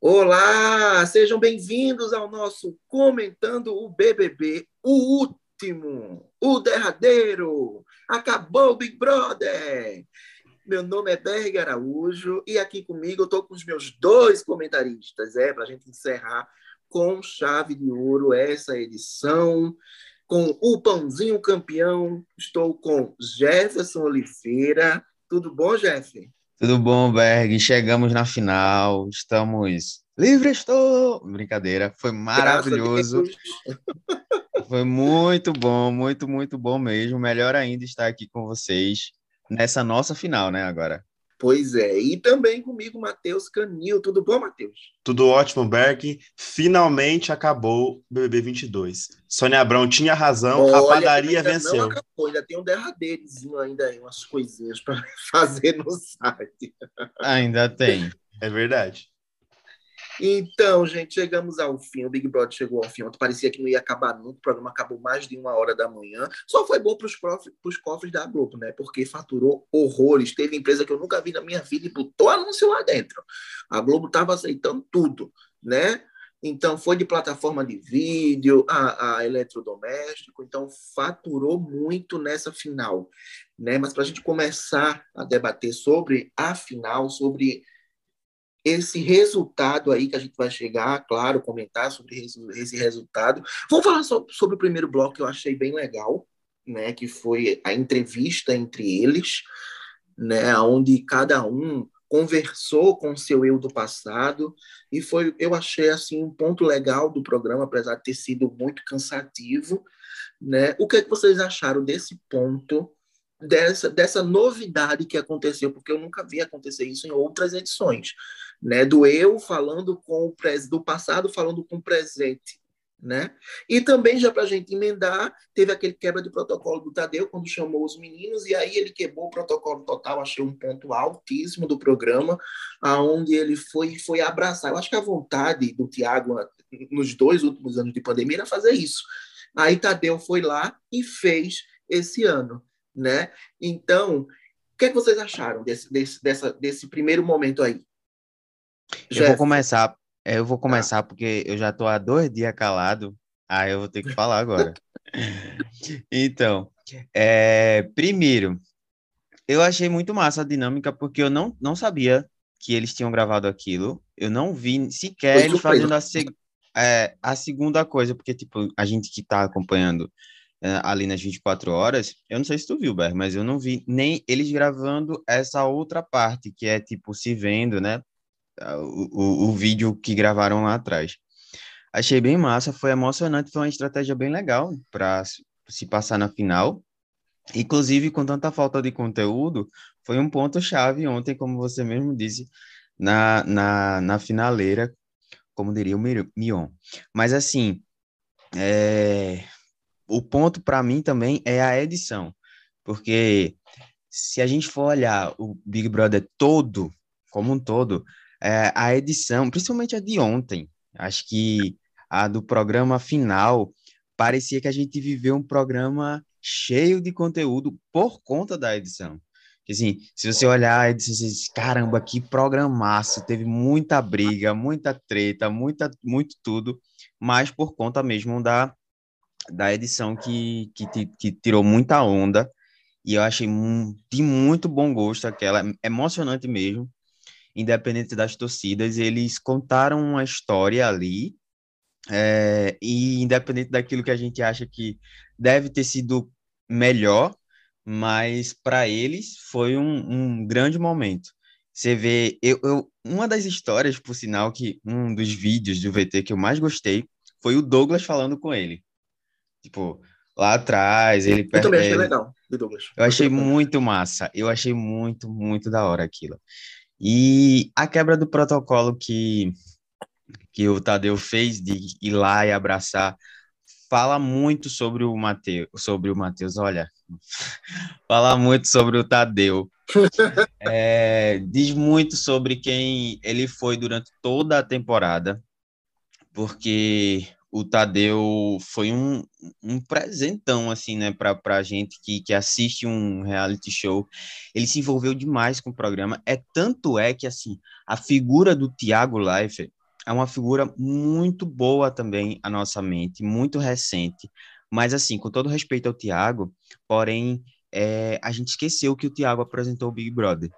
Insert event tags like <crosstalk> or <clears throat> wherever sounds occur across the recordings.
Olá, sejam bem-vindos ao nosso Comentando o BBB, o último, o derradeiro. Acabou o Big Brother. Meu nome é Berg Araújo e aqui comigo eu estou com os meus dois comentaristas, é, para a gente encerrar com chave de ouro essa edição. Com o Pãozinho Campeão, estou com Jefferson Oliveira. Tudo bom, Jeff? Tudo bom, Berg? Chegamos na final, estamos livre estou. Brincadeira, foi maravilhoso. <laughs> Foi muito bom, muito, muito bom mesmo. Melhor ainda estar aqui com vocês nessa nossa final, né, agora. Pois é, e também comigo, Matheus Canil. Tudo bom, Matheus? Tudo ótimo, Berg. Finalmente acabou o BBB 22. Sônia Abrão tinha razão, Olha, a padaria ainda venceu. Não acabou, ainda tem um derradeirozinho ainda aí, umas coisinhas para <laughs> fazer no site. Ainda tem. É verdade. Então, gente, chegamos ao fim. O Big Brother chegou ao fim. Ontem parecia que não ia acabar nunca. O programa acabou mais de uma hora da manhã. Só foi bom para os cofres da Globo, né? Porque faturou horrores. Teve empresa que eu nunca vi na minha vida e botou anúncio lá dentro. A Globo estava aceitando tudo, né? Então, foi de plataforma de vídeo a, a eletrodoméstico. Então, faturou muito nessa final. Né? Mas para a gente começar a debater sobre a final, sobre esse resultado aí que a gente vai chegar, claro, comentar sobre esse resultado. Vamos falar sobre o primeiro bloco que eu achei bem legal, né, que foi a entrevista entre eles, né, onde cada um conversou com seu eu do passado e foi, eu achei assim um ponto legal do programa, apesar de ter sido muito cansativo, né? O que, é que vocês acharam desse ponto? Dessa, dessa novidade que aconteceu, porque eu nunca vi acontecer isso em outras edições né? Do eu falando com o pres do passado falando com o presente, né? E também já para a gente emendar, teve aquele quebra de protocolo do Tadeu quando chamou os meninos e aí ele quebrou o protocolo total, achei um ponto altíssimo do programa, aonde ele foi foi abraçar. Eu acho que a vontade do Tiago nos dois últimos anos de pandemia era fazer isso. Aí Tadeu foi lá e fez esse ano, né? Então, o que, é que vocês acharam desse, desse, dessa, desse primeiro momento aí? Eu vou começar, é, eu vou tá. começar ah. porque eu já estou há dois dias calado, aí eu vou ter que falar agora. <laughs> então, é, primeiro, eu achei muito massa a dinâmica porque eu não, não sabia que eles tinham gravado aquilo. Eu não vi sequer eles fazendo a, é, a segunda coisa, porque, tipo, a gente que está acompanhando ali nas 24 horas, eu não sei se tu viu, Ber, mas eu não vi nem eles gravando essa outra parte, que é, tipo, se vendo, né? o, o, vídeo que gravaram lá atrás. Achei bem massa, foi emocionante, foi uma estratégia bem legal para se passar na final. Inclusive, com tanta falta de conteúdo, foi um ponto-chave ontem, como você mesmo disse, na, na, na finaleira, como diria o Mion. Mas, assim, é... o ponto para mim também é a edição, porque se a gente for olhar o Big Brother todo, como um todo, é, a edição, principalmente a de ontem, acho que a do programa final, parecia que a gente viveu um programa cheio de conteúdo por conta da edição. Assim, se você olhar a edição, você diz, caramba, que programaço, teve muita briga, muita treta, muita, muito tudo, mas por conta mesmo da, da edição que, que, que tirou muita onda, e eu achei de muito bom gosto aquela, emocionante mesmo, independente das torcidas, eles contaram uma história ali, é, e independente daquilo que a gente acha que deve ter sido melhor, mas para eles foi um, um, grande momento. Você vê, eu, eu, uma das histórias, por sinal, que um dos vídeos do VT que eu mais gostei foi o Douglas falando com ele. Tipo, lá atrás, ele... Eu também achei legal, Douglas. Eu achei muito massa, eu achei muito, muito da hora aquilo. E a quebra do protocolo que, que o Tadeu fez de ir lá e abraçar fala muito sobre o Mateus, sobre o Mateus, olha, <laughs> fala muito sobre o Tadeu. <laughs> É, diz muito sobre quem ele foi durante toda a temporada, porque o Tadeu foi um, um presentão, assim, né, para a gente que, que assiste um reality show. Ele se envolveu demais com o programa. É tanto é que, assim, a figura do Tiago Leifert é uma figura muito boa também à nossa mente, muito recente. Mas, assim, com todo respeito ao Tiago, porém, é, a gente esqueceu que o Tiago apresentou o Big Brother.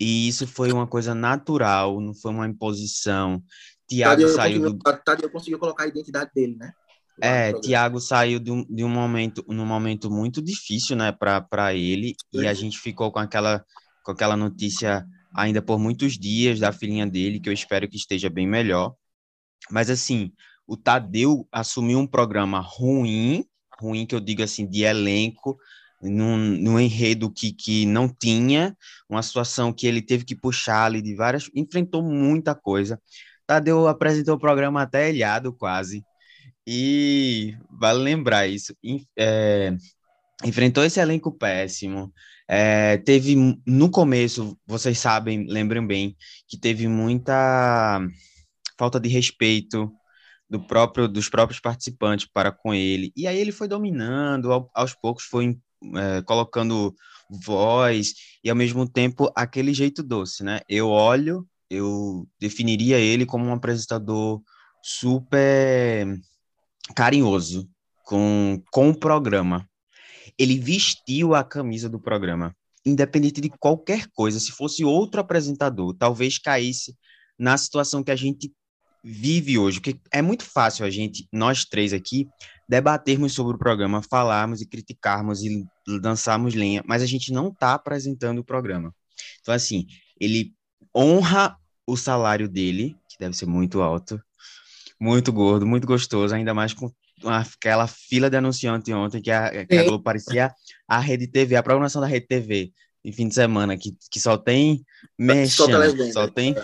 E isso foi uma coisa natural, não foi uma imposição. Tiago saiu do... Tadeu conseguiu colocar a identidade dele, né? É, Tiago saiu de um, de um momento, num momento muito difícil, né, para ele, e a gente ficou com aquela, com aquela notícia ainda por muitos dias da filhinha dele, que eu espero que esteja bem melhor. Mas assim, o Tadeu assumiu um programa ruim, ruim que eu digo assim, de elenco, num, num enredo que, que não tinha, uma situação que ele teve que puxar ali de várias, enfrentou muita coisa. Tadeu apresentou o programa até ilhado, quase. E vale lembrar isso. É, enfrentou esse elenco péssimo. É, teve no começo, vocês sabem, lembram bem, que teve muita falta de respeito do próprio dos próprios participantes para com ele. E aí ele foi dominando, ao, aos poucos foi é, colocando voz e ao mesmo tempo aquele jeito doce, né? Eu olho eu definiria ele como um apresentador super carinhoso com, com o programa. Ele vestiu a camisa do programa, independente de qualquer coisa. Se fosse outro apresentador, talvez caísse na situação que a gente vive hoje, porque é muito fácil a gente, nós três aqui, debatermos sobre o programa, falarmos e criticarmos e dançarmos lenha, mas a gente não está apresentando o programa. Então, assim, ele honra o salário dele, que deve ser muito alto, muito gordo, muito gostoso, ainda mais com aquela fila de anunciante ontem, que a, que a Globo parecia a Rede TV, a programação da Rede TV, em fim de semana, que, que só tem mexendo, só tem...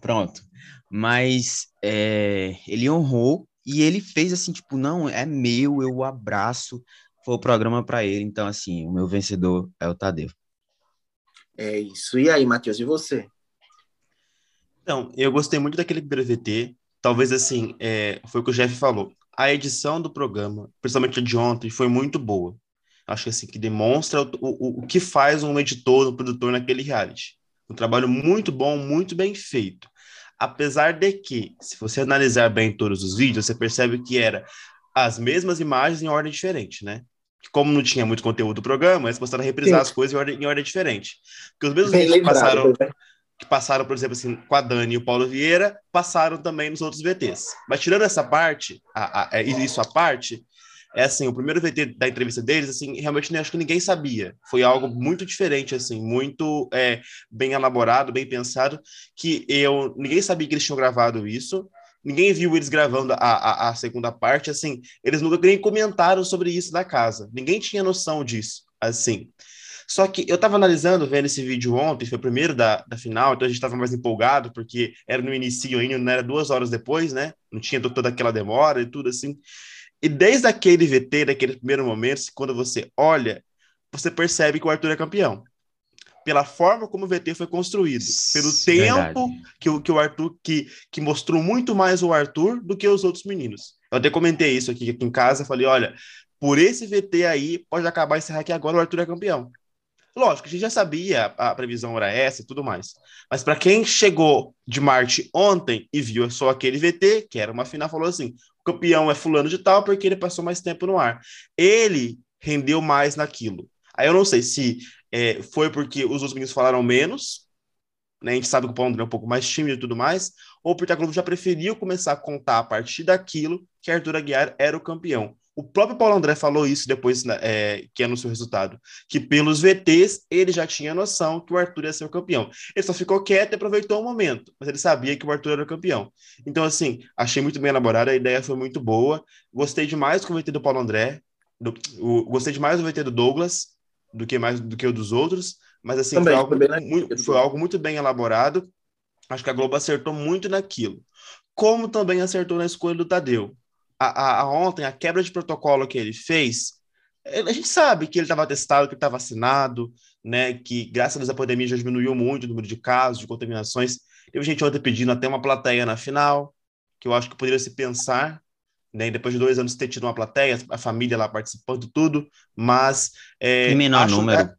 Pronto. Mas é, ele honrou e ele fez assim, tipo, não, é meu, eu abraço, foi o programa para ele. Então, assim, o meu vencedor é o Tadeu. É isso. E aí, Matheus, e você? Então, eu gostei muito daquele primeiro VT. Talvez, assim, é, foi o que o Jeff falou. A edição do programa, principalmente a de ontem, foi muito boa. Acho que, assim, que demonstra o, o, o que faz um editor, um produtor naquele reality. Um trabalho muito bom, muito bem feito. Apesar de que, se você analisar bem todos os vídeos, você percebe que era as mesmas imagens em ordem diferente, né? Como não tinha muito conteúdo do programa, eles começaram a reprisar Sim. as coisas em ordem, em ordem diferente. Porque os mesmos bem vídeos lembrado, passaram, né? Que passaram, por exemplo, assim, com a Dani e o Paulo Vieira, passaram também nos outros VTs. Mas tirando essa parte, a, a, é, isso à parte, é assim, o primeiro VT da entrevista deles, assim, realmente acho que ninguém sabia. Foi algo muito diferente, assim, muito é, bem elaborado, bem pensado, que eu ninguém sabia que eles tinham gravado isso. Ninguém viu eles gravando a, a, a segunda parte, assim, eles nunca nem comentaram sobre isso da casa. Ninguém tinha noção disso, assim. Só que eu estava analisando, vendo esse vídeo ontem, foi o primeiro da, da final, então a gente estava mais empolgado, porque era no início ainda, não era duas horas depois, né? Não tinha toda aquela demora e tudo assim. E desde aquele VT, daquele primeiro momento, quando você olha, você percebe que o Arthur é campeão. Pela forma como o VT foi construído, pelo tempo que o, que o Arthur, que, que mostrou muito mais o Arthur do que os outros meninos. Eu até comentei isso aqui, aqui em casa, falei, olha, por esse VT aí, pode acabar encerrar aqui agora, o Arthur é campeão. Lógico, a gente já sabia, a previsão era essa e tudo mais. Mas para quem chegou de Marte ontem e viu só aquele VT, que era uma final, falou assim: o campeão é fulano de tal porque ele passou mais tempo no ar. Ele rendeu mais naquilo. Aí eu não sei se é, foi porque os outros meninos falaram menos, né? A gente sabe que o Paulo André é um pouco mais tímido e tudo mais, ou porque a Globo já preferiu começar a contar a partir daquilo que Arthur Aguiar era o campeão. O próprio Paulo André falou isso depois né, é, que anunciou o resultado, que pelos VTs ele já tinha noção que o Arthur ia ser o campeão. Ele só ficou quieto e aproveitou o momento, mas ele sabia que o Arthur era o campeão. Então, assim, achei muito bem elaborada, a ideia foi muito boa. Gostei demais do VT do Paulo André, do, o, gostei demais do VT do Douglas, do que mais do que o dos outros, mas assim, Também, foi, algo muito, foi algo muito bem elaborado. Acho que a Globo acertou muito naquilo. Como também acertou na escolha do Tadeu a, a, ontem, a quebra de protocolo que ele fez, a gente sabe que ele estava testado, que estava vacinado, né? Que graças a Deus a pandemia já diminuiu muito o número de casos, de contaminações. Teve gente ontem pedindo até uma plateia na final, que eu acho que poderia se pensar né? E depois de dois anos ter tido uma plateia, a família lá participando, tudo, mas. É, menor número.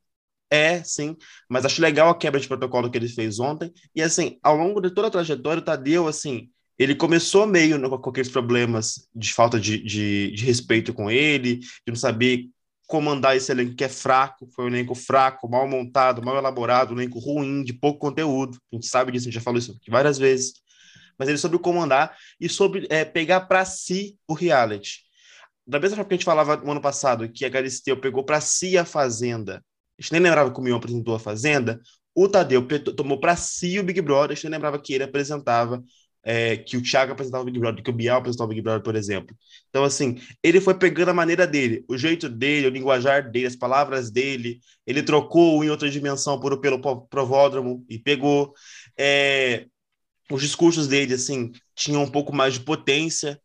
É, é, sim, mas acho legal a quebra de protocolo que ele fez ontem. E assim, ao longo de toda a trajetória, o Tadeu, assim, ele começou meio no, com aqueles problemas de falta de, de, de, respeito com ele, de não saber comandar esse elenco que é fraco, foi um elenco fraco, mal montado, mal elaborado, um elenco ruim, de pouco conteúdo. A gente sabe disso, a gente já falou isso várias vezes. Mas ele soube comandar e soube é, pegar para si o reality. Da mesma forma que a gente falava no ano passado, que a Galisteu pegou para si a Fazenda, a gente nem lembrava que o Mion apresentou a Fazenda, o Tadeu tomou para si o Big Brother, a gente nem lembrava que ele apresentava é, que o Thiago apresentava o Big Brother, que o Bial apresentava o Big Brother, por exemplo. Então, assim, ele foi pegando a maneira dele, o jeito dele, o linguajar dele, as palavras dele. Ele trocou em outra dimensão por, pelo provódromo e pegou. É, os discursos dele, assim, tinham um pouco mais de potência,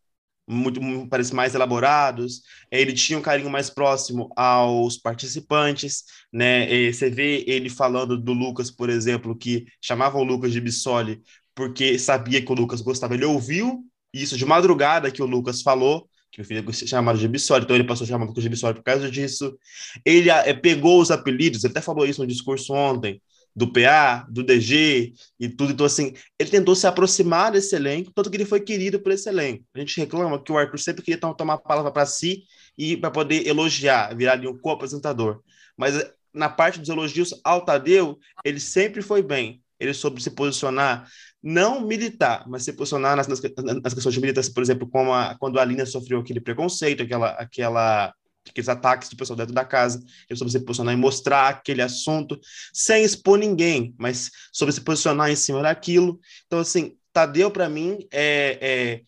muito, parece mais elaborados. Ele tinha um carinho mais próximo aos participantes, né? E você vê ele falando do Lucas, por exemplo, que chamavam o Lucas de Bissoli porque sabia que o Lucas gostava. Ele ouviu isso de madrugada que o Lucas falou, que o filho chamado de Bissoli, então ele passou a chamar o Lucas de Bissoli por causa disso. Ele é, pegou os apelidos, ele até falou isso no discurso ontem, do PA, do DG e tudo. Então, assim, ele tentou se aproximar desse elenco, tanto que ele foi querido por esse elenco. A gente reclama que o Arthur sempre queria tomar a palavra para si e para poder elogiar, virar ali um co-apresentador. Mas na parte dos elogios ao Tadeu, ele sempre foi bem. Ele soube se posicionar não militar, mas se posicionar nas, nas, nas questões de militância, por exemplo, como a, quando a Alina sofreu aquele preconceito, aquela, aquela, aqueles ataques do pessoal dentro da casa, ele soube se posicionar e mostrar aquele assunto, sem expor ninguém, mas sobre se posicionar em cima daquilo. Então, assim, Tadeu, para mim, é, é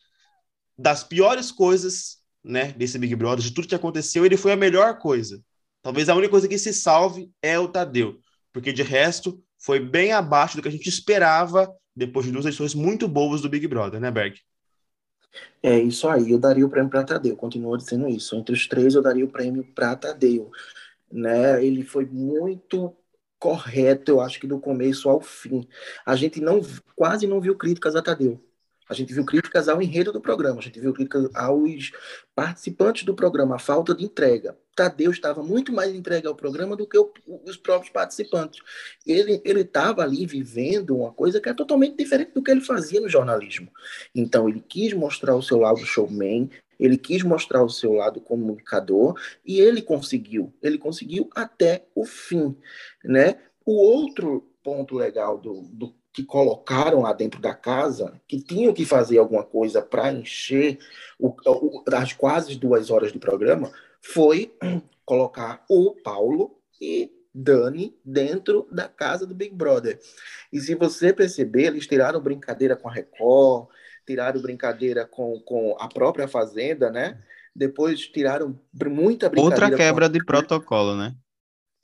das piores coisas né, desse Big Brother, de tudo que aconteceu, ele foi a melhor coisa. Talvez a única coisa que se salve é o Tadeu, porque de resto foi bem abaixo do que a gente esperava depois de duas edições muito boas do Big Brother, né, Berg? É isso aí, eu daria o prêmio para Tadeu, continuo dizendo isso. Entre os três, eu daria o prêmio para Tadeu. Né? Ele foi muito correto, eu acho que do começo ao fim. A gente não quase não viu críticas a Tadeu. A gente viu críticas ao enredo do programa, a gente viu críticas aos participantes do programa, a falta de entrega. Tadeu estava muito mais entregue ao programa do que o, os próprios participantes. Ele estava ali vivendo uma coisa que é totalmente diferente do que ele fazia no jornalismo. Então, ele quis mostrar o seu lado showman, ele quis mostrar o seu lado comunicador e ele conseguiu. Ele conseguiu até o fim, né? O outro ponto legal do, do que colocaram lá dentro da casa, que tinham que fazer alguma coisa para encher o, o, as quase duas horas de programa, foi <clears throat> colocar o Paulo e Dani dentro da casa do Big Brother. E se você perceber, eles tiraram brincadeira com a Record, tiraram brincadeira com, com a própria Fazenda, né? Depois tiraram muita brincadeira. Outra quebra de protocolo, né?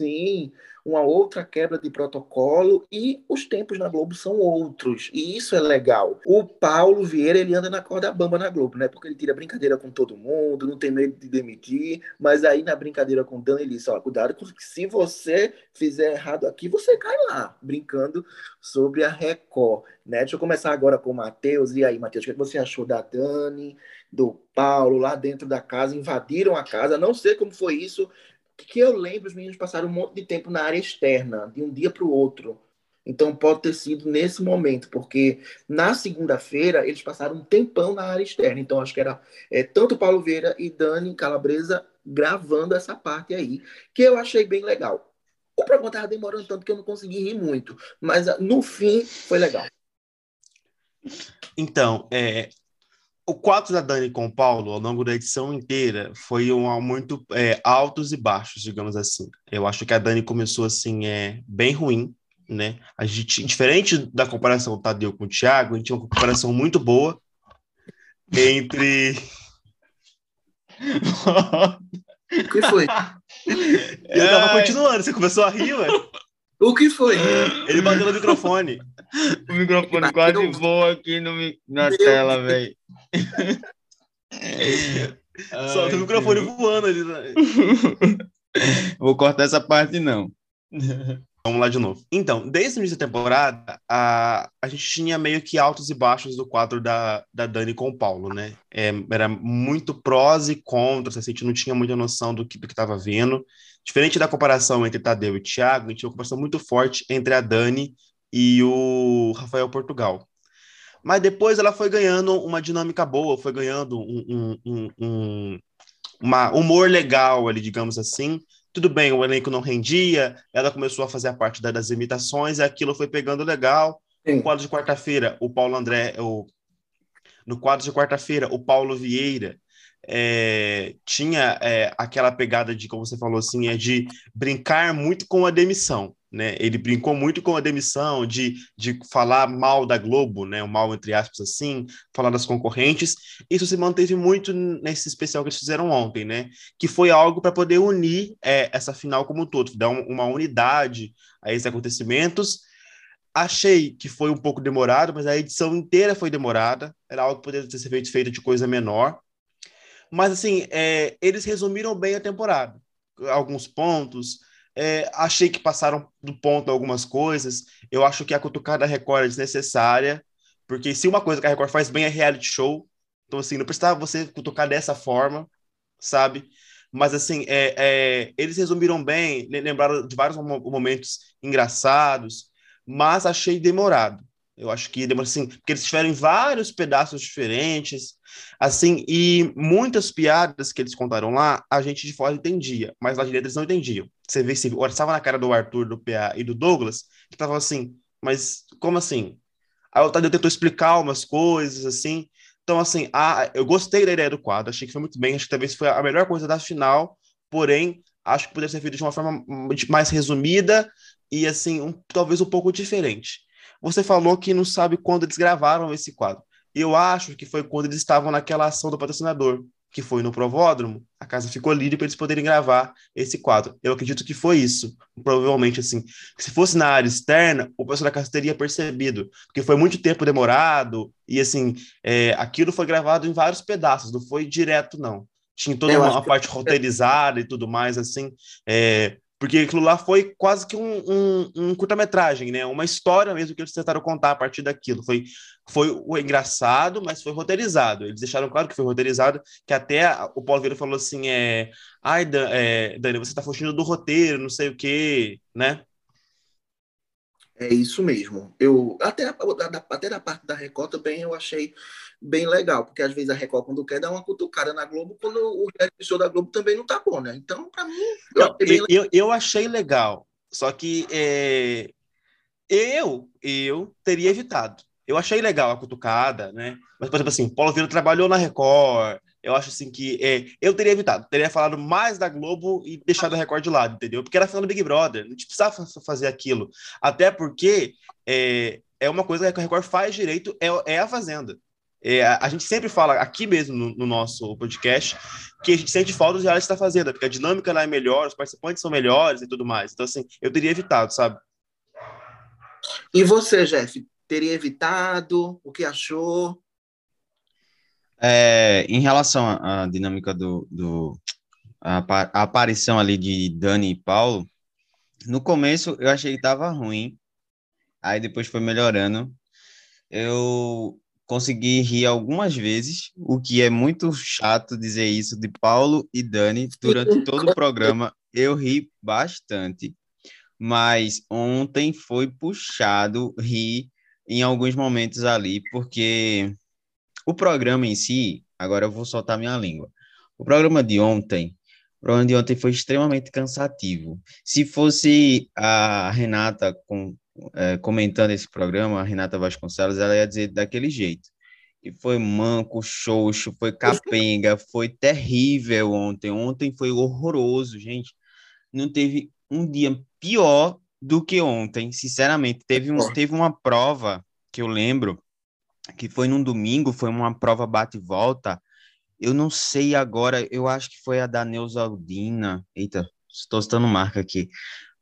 Sim, uma outra quebra de protocolo e os tempos na Globo são outros. E isso é legal. O Paulo Vieira, ele anda na corda bamba na Globo, né? Porque ele tira brincadeira com todo mundo, não tem medo de demitir, mas aí na brincadeira com o Dan, ele diz, ó, cuidado que se você fizer errado aqui, você cai lá, brincando sobre a Record, né? Deixa eu começar agora com o Matheus. E aí, Matheus, o que você achou da Dani, do Paulo, lá dentro da casa, invadiram a casa, não sei como foi isso, que eu lembro, os meninos passaram um monte de tempo na área externa, de um dia para o outro. Então pode ter sido nesse momento, porque na segunda-feira eles passaram um tempão na área externa. Então acho que era é, tanto Paulo Vieira e Dani Calabresa gravando essa parte aí, que eu achei bem legal. O programa estava demorando tanto que eu não consegui rir muito, mas no fim foi legal. Então, é, o quadro da Dani com o Paulo, ao longo da edição inteira, foi um muito é, altos e baixos, digamos assim. Eu acho que a Dani começou assim, é, bem ruim, né? A gente, diferente da comparação do Tadeu com o Thiago, a gente tinha uma comparação muito boa entre. <laughs> o que foi? Eu tava continuando, você começou a rir, velho. O que foi? Ele bateu no microfone. O microfone quase voa aqui no, na Meu tela, velho. <laughs> Só tem o microfone voando ali. Né? <laughs> Vou cortar essa parte, não. <laughs> Vamos lá de novo. Então, desde o início da temporada, a, a gente tinha meio que altos e baixos do quadro da, da Dani com o Paulo, né? É, era muito prós e contras, assim, a gente não tinha muita noção do que estava vendo. Diferente da comparação entre Tadeu e Thiago, a gente tinha uma comparação muito forte entre a Dani e o Rafael Portugal. Mas depois ela foi ganhando uma dinâmica boa, foi ganhando um, um, um, um uma humor legal ali, digamos assim, tudo bem, o elenco não rendia, ela começou a fazer a parte das imitações e aquilo foi pegando legal. Sim. No quadro de quarta-feira, o Paulo André, o, no quadro de quarta-feira, o Paulo Vieira é, tinha é, aquela pegada de, como você falou assim, é de brincar muito com a demissão né? Ele brincou muito com a demissão, de, de falar mal da Globo, né? O mal entre aspas assim, falar das concorrentes. Isso se manteve muito nesse especial que eles fizeram ontem, né? Que foi algo para poder unir é, essa final como um todo, dar um, uma unidade a esses acontecimentos. Achei que foi um pouco demorado, mas a edição inteira foi demorada. Era algo que poderia ter sido feito, feito de coisa menor. Mas, assim, é, eles resumiram bem a temporada. Alguns pontos, é, achei que passaram do ponto algumas coisas. Eu acho que a cutucada Record é desnecessária, porque se uma coisa que a Record faz bem é reality show, então assim, não precisava você cutucar dessa forma, sabe? Mas assim, é, é, eles resumiram bem, lembraram de vários momentos engraçados, mas achei demorado. Eu acho que demora assim, porque eles tiveram vários pedaços diferentes, assim, e muitas piadas que eles contaram lá, a gente de fora entendia, mas lá de dentro eles não entendiam. Você vê se estava na cara do Arthur, do PA e do Douglas, que tava assim, mas como assim? Aí o Tadeu tentou explicar umas coisas, assim. Então, assim, a, eu gostei da ideia do quadro, achei que foi muito bem, acho que talvez foi a melhor coisa da final, porém, acho que poderia ser feito de uma forma mais resumida e, assim, um, talvez um pouco diferente. Você falou que não sabe quando eles gravaram esse quadro. Eu acho que foi quando eles estavam naquela ação do patrocinador, que foi no Provódromo. A casa ficou livre para eles poderem gravar esse quadro. Eu acredito que foi isso. Provavelmente, assim, se fosse na área externa, o pessoal da casa teria percebido, porque foi muito tempo demorado e, assim, é, aquilo foi gravado em vários pedaços, não foi direto, não. Tinha toda uma, uma parte roteirizada e tudo mais, assim. É, porque aquilo lá foi quase que um, um, um curta-metragem, né? Uma história mesmo que eles tentaram contar a partir daquilo. Foi, foi engraçado, mas foi roteirizado. Eles deixaram claro que foi roteirizado, que até o Paulo Vieira falou assim, é... Ai, é, Dani, você tá fugindo do roteiro, não sei o quê, né? É isso mesmo. Eu até, até da parte da Record também eu achei bem legal, porque às vezes a Record, quando quer, dá uma cutucada na Globo, quando o show da Globo também não tá bom, né? Então, para mim. Eu, eu, eu, eu, achei legal, só que é, eu, eu teria evitado. Eu achei legal a cutucada, né? Mas, por exemplo, assim, Paulo Vieira trabalhou na Record, eu acho assim que é, eu teria evitado, teria falado mais da Globo e deixado a Record de lado, entendeu? Porque era falando Big Brother, não precisava fazer aquilo. Até porque é, é uma coisa que a Record faz direito, é, é a Fazenda. É, a gente sempre fala aqui mesmo no, no, nosso podcast que a gente sente falta do reality da Fazenda, porque a dinâmica lá é melhor, os participantes são melhores e tudo mais. Então, assim, eu teria evitado, sabe? E você, Jeff, teria evitado? O que achou? É, em relação à dinâmica do, do a, a, aparição ali de Dani e Paulo, no começo eu achei que estava ruim, aí depois foi melhorando. Eu consegui rir algumas vezes, o que é muito chato dizer isso de Paulo e Dani durante todo o programa. Eu ri bastante, mas ontem foi puxado rir em alguns momentos ali, porque o programa em si, agora eu vou soltar minha língua. O programa de ontem, o programa de ontem foi extremamente cansativo. Se fosse a Renata com, é, comentando esse programa, a Renata Vasconcelos, ela ia dizer daquele jeito. E foi manco, xoxo, foi capenga, <laughs> foi terrível ontem. Ontem foi horroroso, gente. Não teve um dia pior do que ontem, sinceramente. Teve, um, teve uma prova que eu lembro, que foi num domingo, foi uma prova bate e volta. Eu não sei agora, eu acho que foi a da Neusaldina. Eita, estou citando marca aqui.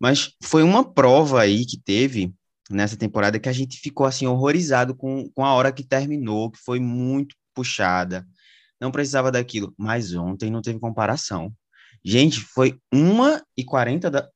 Mas foi uma prova aí que teve nessa temporada que a gente ficou assim horrorizado com, com a hora que terminou, que foi muito puxada. Não precisava daquilo, mas ontem não teve comparação. Gente, foi 1 e 40 da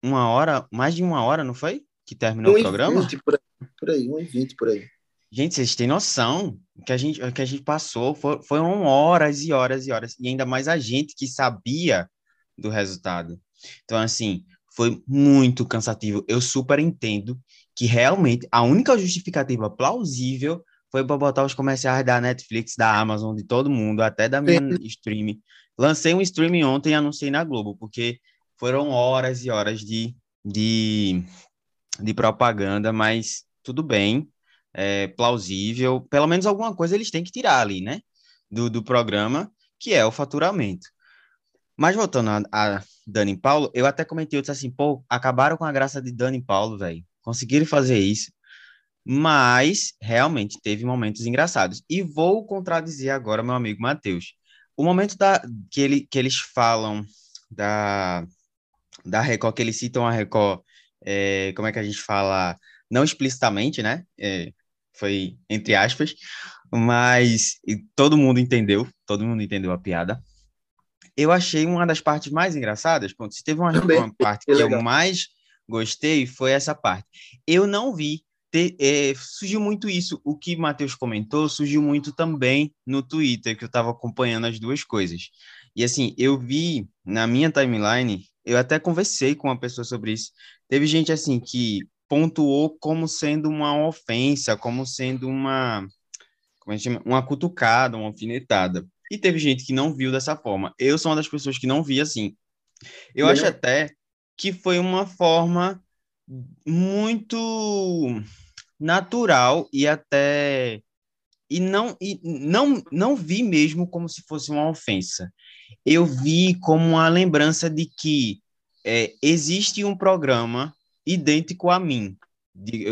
uma hora, mais de uma hora, não foi? Que terminou o programa? 20 por aí, por aí, 1 e 20 por aí. Gente, vocês têm noção que a gente, que a gente passou, for, foram horas e horas e horas, e ainda mais a gente que sabia do resultado. Então, assim, foi muito cansativo. Eu super entendo que realmente a única justificativa plausível foi para botar os comerciais da Netflix, da Amazon, de todo mundo, até da minha Sim. stream. Lancei um stream ontem e anunciei na Globo, porque foram horas e horas de, de, de propaganda, mas tudo bem, é plausível. Pelo menos alguma coisa eles têm que tirar ali, né? Do, do programa, que é o faturamento. Mas voltando a, a Dani e Paulo, eu até comentei, eu disse assim, pô, acabaram com a graça de Dani e Paulo, velho. Conseguiram fazer isso. Mas, realmente, teve momentos engraçados. E vou contradizer agora meu amigo Matheus. O momento da, que, ele, que eles falam da, da Record, que eles citam a Record, é, como é que a gente fala? Não explicitamente, né? É, foi entre aspas, mas todo mundo entendeu, todo mundo entendeu a piada eu achei uma das partes mais engraçadas. Ponto, se teve uma, uma parte que, que eu mais gostei, foi essa parte. Eu não vi. É, surgiu muito isso. O que Matheus comentou surgiu muito também no Twitter, que eu estava acompanhando as duas coisas. E assim, eu vi na minha timeline, eu até conversei com uma pessoa sobre isso. Teve gente assim que pontuou como sendo uma ofensa, como sendo uma, como a gente chama? uma cutucada, uma alfinetada. E teve gente que não viu dessa forma. Eu sou uma das pessoas que não vi assim. Eu acho até que foi uma forma muito natural e até e não e não não vi mesmo como se fosse uma ofensa. Eu vi como uma lembrança de que é, existe um programa idêntico a mim. De,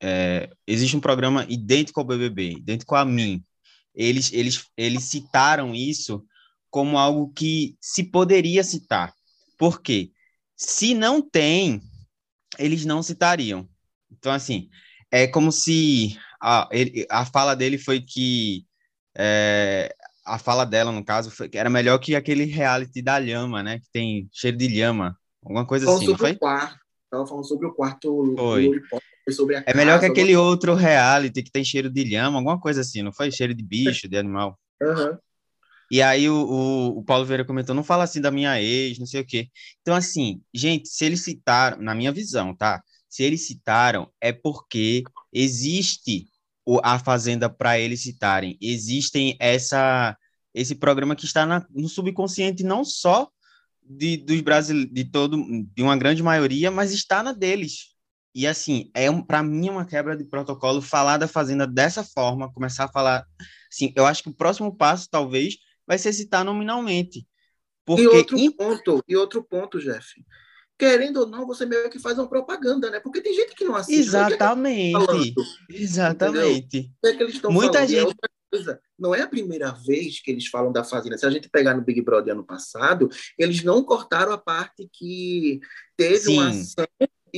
é, existe um programa idêntico ao BBB, idêntico a mim, eles, eles, eles citaram isso como algo que se poderia citar. Por quê? Se não tem, eles não citariam. Então, assim, é como se a, ele, a fala dele foi que. É, a fala dela, no caso, foi, era melhor que aquele reality da lhama, né? Que tem cheiro de lhama. Alguma coisa assim, não foi? O quarto. Tava falando sobre o quarto foi sobre a É melhor que aquele alguma... outro reality que tem cheiro de lhama, alguma coisa assim, não foi? Cheiro de bicho, de animal. Uhum. E aí o, o, o, Paulo Vieira comentou, não fala assim da minha ex, não sei o quê. Então, assim, gente, se eles citaram, na minha visão, tá? Se eles citaram, é porque existe o, a Fazenda para eles citarem. Existem essa esse programa que está na, no subconsciente não só de, dos brasileiros, de todo, de uma grande maioria, mas está na deles. E assim, é um, para mim é uma quebra de protocolo falar da Fazenda dessa forma, começar a falar. Assim, eu acho que o próximo passo, talvez, vai ser citar nominalmente. Porque... E outro ponto, e outro ponto, Jeff. Querendo ou não, você meio que faz uma propaganda, né? Porque tem gente que não assiste. Exatamente. É Exatamente. É que eles Muita falando? gente. É não é a primeira vez que eles falam da Fazenda. Se a gente pegar no Big Brother ano passado, eles não cortaram a parte que teve Sim. uma ação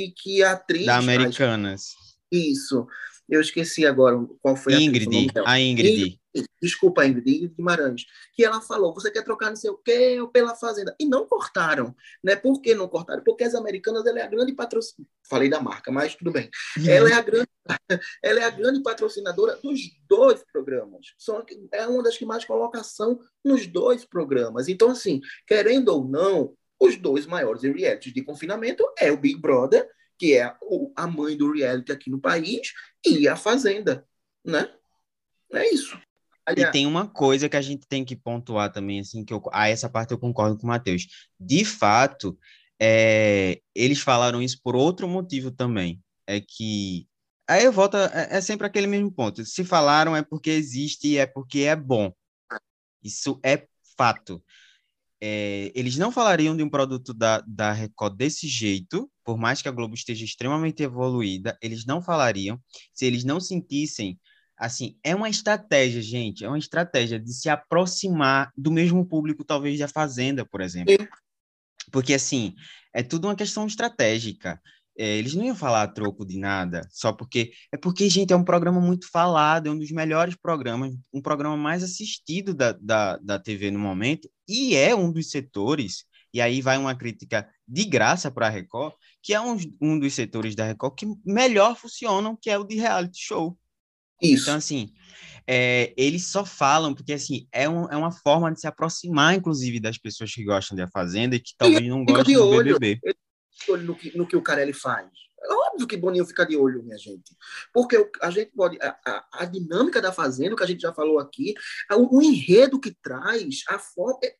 e que a atriz. Da Americanas. Isso. Eu esqueci agora qual foi a Ingrid, a Ingrid. Ingrid. Desculpa, Ingrid, Ingrid Guimarães. Que ela falou: você quer trocar não sei o quê ou pela Fazenda? E não cortaram. Né? Por que não cortaram? Porque as americanas ela é a grande patrocinadora. Falei da marca, mas tudo bem. Uhum. Ela, é a grande, <laughs> ela é a grande patrocinadora dos dois programas. São, é uma das que mais colocação nos dois programas. Então, assim, querendo ou não, os dois maiores realities de confinamento é o Big Brother, que é a mãe do reality aqui no país, e a Fazenda, né? É isso. Aliás, e tem uma coisa que a gente tem que pontuar também, assim, que eu, a essa parte eu concordo com o Matheus. De fato, é, eles falaram isso por outro motivo também. É que. Aí eu volto. É, é sempre aquele mesmo ponto. Se falaram é porque existe e é porque é bom. Isso é fato é, eles não falariam de um produto da, da Record desse jeito, por mais que a Globo esteja extremamente evoluída, eles não falariam se eles não sentissem. Assim, é uma estratégia, gente, é uma estratégia de se aproximar do mesmo público, talvez da Fazenda, por exemplo. Porque, assim, é tudo uma questão estratégica. É, eles não iam falar a troco de nada, só porque. É porque, gente, é um programa muito falado, é um dos melhores programas, um programa mais assistido da, da, da TV no momento, e é um dos setores. E aí vai uma crítica de graça para a Record, que é um, um dos setores da Record que melhor funcionam, que é o de reality show. Isso. Então, assim, é, eles só falam, porque assim, é, um, é uma forma de se aproximar, inclusive, das pessoas que gostam de A Fazenda e que talvez não gostem do BBB. Olho no que, no que o Carelli faz. Óbvio que Boninho fica de olho, minha gente. Porque a gente pode. A, a, a dinâmica da Fazenda, que a gente já falou aqui, o, o enredo que traz, a forma. É,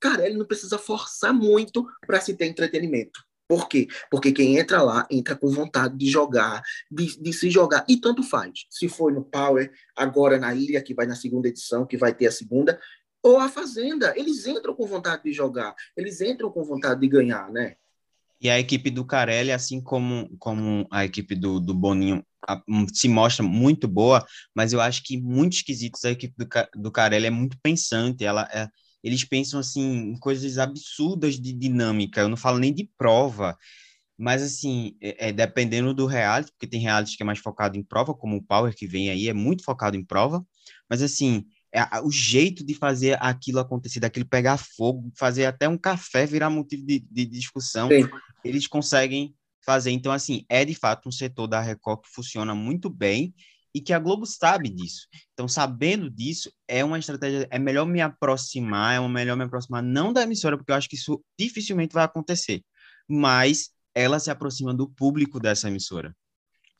cara, ele não precisa forçar muito para se ter entretenimento. Por quê? Porque quem entra lá, entra com vontade de jogar, de, de, se jogar, e tanto faz. Se foi no Power, agora na Ilha, que vai na segunda edição, que vai ter a segunda, ou a Fazenda, eles entram com vontade de jogar, eles entram com vontade de ganhar, né? E a equipe do Carelli, assim como, como a equipe do, do Boninho, a, se mostra muito boa, mas eu acho que muito esquisitos a equipe do, do Carelli é muito pensante, ela é, eles pensam assim em coisas absurdas de dinâmica. Eu não falo nem de prova, mas assim, é, é, dependendo do reality, porque tem reality que é mais focado em prova, como o Power que vem aí, é muito focado em prova, mas assim, o jeito de fazer aquilo acontecer, daquilo pegar fogo, fazer até um café virar motivo de, de discussão, Sim. eles conseguem fazer. Então, assim, é de fato um setor da Record que funciona muito bem e que a Globo sabe disso. Então, sabendo disso, é uma estratégia, é melhor me aproximar, é melhor me aproximar não da emissora, porque eu acho que isso dificilmente vai acontecer, mas ela se aproxima do público dessa emissora.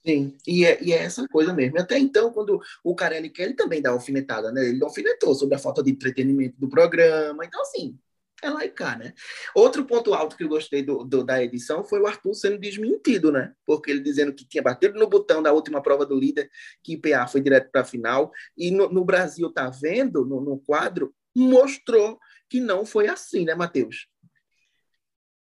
Sim, e é, e é essa coisa mesmo. Até então, quando o Carelli quer, ele também dá alfinetada, né? Ele alfinetou sobre a falta de entretenimento do programa. Então, assim, é lá e cá, né? Outro ponto alto que eu gostei do, do, da edição foi o Arthur sendo desmentido, né? Porque ele dizendo que tinha batido no botão da última prova do líder, que IPA foi direto para a final. E no, no, Brasil, tá vendo, no, no quadro, mostrou que não foi assim, né, Matheus?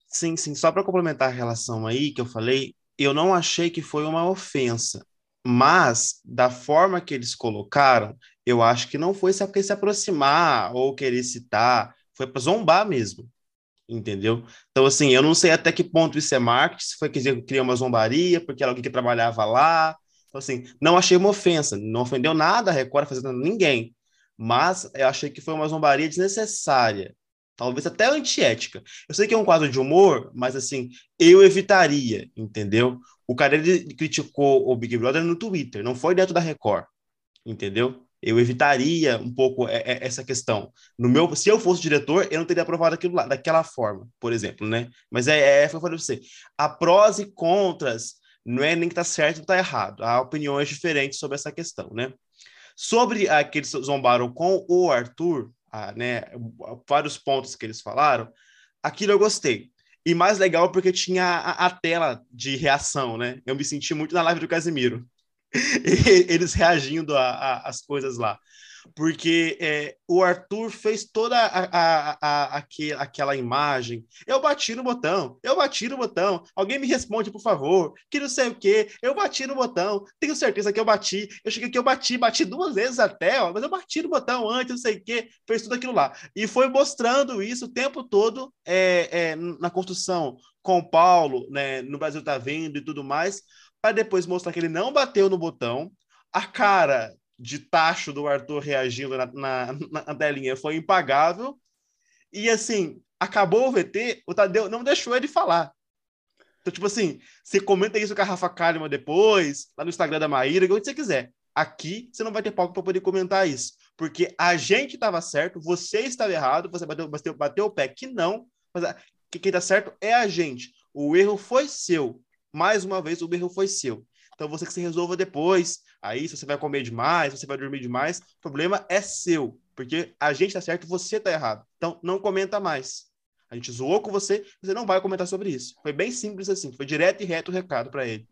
Sim, sim. Só para complementar a relação aí que eu falei, eu não achei que foi uma ofensa. Mas, da forma que eles colocaram, eu acho que não foi só porque se aproximar ou querer citar foi para zombar mesmo, entendeu? Então, assim, eu não sei até que ponto isso é marketing, se foi que criar uma zombaria, porque era alguém que trabalhava lá. Então, assim, não achei uma ofensa, não ofendeu nada a Record fazendo ninguém, mas eu achei que foi uma zombaria desnecessária, talvez até antiética. Eu sei que é um quadro de humor, mas, assim, eu evitaria, entendeu? O cara ele criticou o Big Brother no Twitter, não foi dentro da Record, entendeu? eu evitaria um pouco essa questão. No meu, se eu fosse diretor, eu não teria aprovado aquilo lá, daquela forma, por exemplo, né? Mas é, é foi para você. A prós e contras não é nem que tá certo ou tá errado. Há opiniões diferentes sobre essa questão, né? Sobre aqueles que zombaram com o Arthur, ah, né? Vários pontos que eles falaram, aquilo eu gostei. E mais legal porque tinha a, a, tela de reação, né? Eu me senti muito na live do Casimiro. <laughs> eles reagindo às coisas lá. Porque é, o Arthur fez toda a, a, a, aquela imagem. Eu bati no botão, eu bati no botão. Alguém me responde, por favor. Que não sei o quê. Eu bati no botão. Tenho certeza que eu bati. Eu cheguei aqui, eu bati, bati duas vezes até, ó, mas eu bati no botão antes, não sei o quê. Fez tudo aquilo lá. E foi mostrando isso o tempo todo é, é, na construção com o Paulo, né, no Brasil tá vendo e tudo mais para depois mostrar que ele não bateu no botão. A cara de tacho do Arthur reagindo na, na, na telinha foi impagável. E assim, acabou o VT, o Tadeu não deixou ele falar. Então, tipo assim, você comenta isso com a Rafa Kalimann depois, lá no Instagram da Maíra, onde você quiser. Aqui você não vai ter palco para poder comentar isso. Porque a gente estava certo, você estava errado, você bateu, bateu, bateu o pé que não, mas a, que quem está certo é a gente. O erro foi seu mais uma vez, o erro foi seu. Então você que se resolva depois. Aí, se você vai comer demais, se você vai dormir demais, o problema é seu. Porque a gente tá certo, você tá errado. Então não comenta mais. A gente zoou com você, você não vai comentar sobre isso. Foi bem simples assim, foi direto e reto o recado para ele.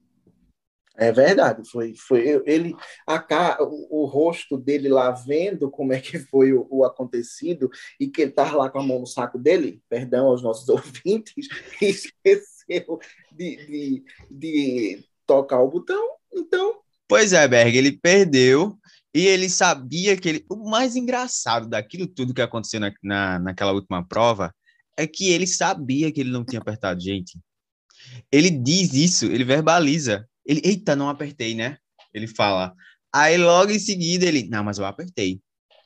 É verdade, foi, foi ele, a, o, o, rosto dele lá vendo como é que foi o, o, acontecido e que ele tava lá com a mão no saco dele, perdão aos nossos <laughs> ouvintes, esqueceu de, de, de tocar o botão, então... Pois é, Berg, ele perdeu e ele sabia que ele... O mais engraçado daquilo tudo que aconteceu na, na, naquela última prova é que ele sabia que ele não tinha apertado, gente. Ele diz isso, ele verbaliza. Ele, eita, não apertei, né? Ele fala. Aí logo em seguida ele, não, mas eu apertei.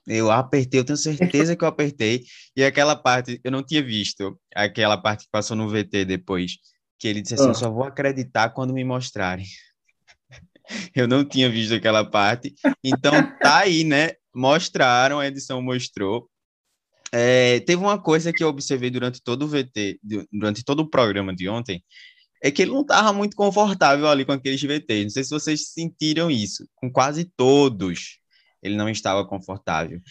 Eu apertei, eu tenho certeza que eu apertei. E aquela parte, eu não tinha visto aquela parte que passou no VT depois, que ele disse assim: ah. eu só vou acreditar quando me mostrarem. <laughs> eu não tinha visto aquela parte. Então tá aí, né? Mostraram, a edição mostrou. É, teve uma coisa que eu observei durante todo o VT, durante todo o programa de ontem, é que ele não estava muito confortável ali com aqueles VTs. Não sei se vocês sentiram isso. Com quase todos, ele não estava confortável.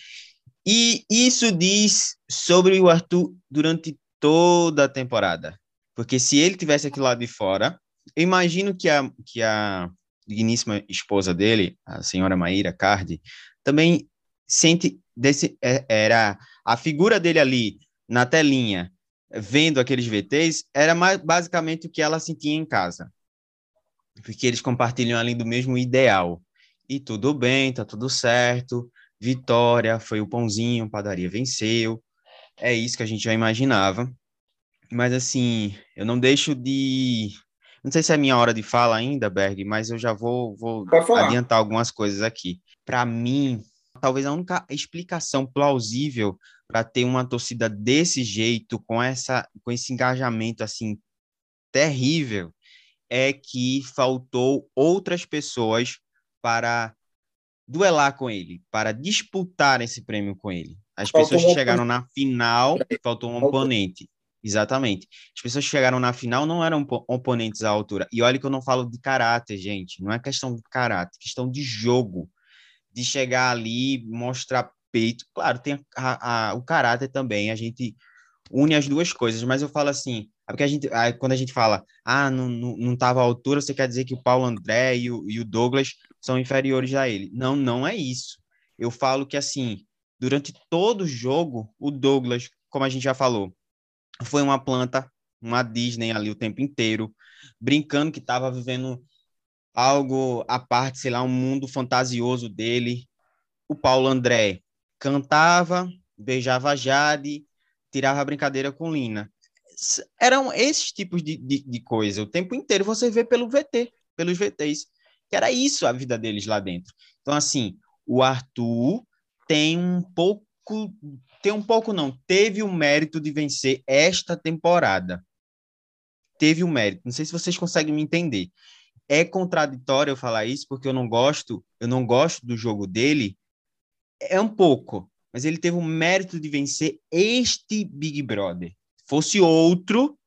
E isso diz sobre o Arthur durante toda a temporada. Porque se ele tivesse aqui lá de fora, eu imagino que a, que a digníssima esposa dele, a senhora Maíra Cardi, também sente desse é, era a figura dele ali na telinha vendo aqueles VTs era mais, basicamente o que ela sentia em casa. Porque eles compartilham ali do mesmo ideal. E tudo bem tá tudo certo vitória foi o pãozinho padaria venceu. É isso que a gente já imaginava mas assim eu não deixo de não sei se é minha hora de fala ainda Berg mas eu já vou vou adiantar algumas coisas aqui para mim talvez a única explicação plausível para ter uma torcida desse jeito, com essa com esse engajamento assim terrível, é que faltou outras pessoas para duelar com ele, para disputar esse prêmio com ele. As faltou pessoas que chegaram na final, faltou um oponente. Exatamente. As pessoas que chegaram na final não eram oponentes à altura. E olha que eu não falo de caráter, gente. Não é questão de caráter, é questão de jogo de chegar ali, mostrar peito. Claro, tem a, a, o caráter também, a gente une as duas coisas, mas eu falo assim, é porque a gente, quando a gente fala, ah, não, não, não tava à altura, você quer dizer que o Paulo André e o, e o Douglas são inferiores a ele. Não, não é isso. Eu falo que, assim, durante todo o jogo, o Douglas, como a gente já falou, foi uma planta, uma Disney ali o tempo inteiro, brincando que estava vivendo algo à parte, sei lá, um mundo fantasioso dele. O Paulo André cantava, beijava Jade, tirava brincadeira com Lina. Eram esses tipos de, de, de coisa. O tempo inteiro você vê pelo VT, pelos VTs, que era isso a vida deles lá dentro. Então, assim, o Arthur tem um pouco, tem um pouco não, teve o mérito de vencer esta temporada. Teve o mérito. Não sei se vocês conseguem me entender é contraditório eu falar isso porque eu não gosto, eu não gosto do jogo dele. É um pouco, mas ele teve o mérito de vencer este Big Brother. Fosse outro,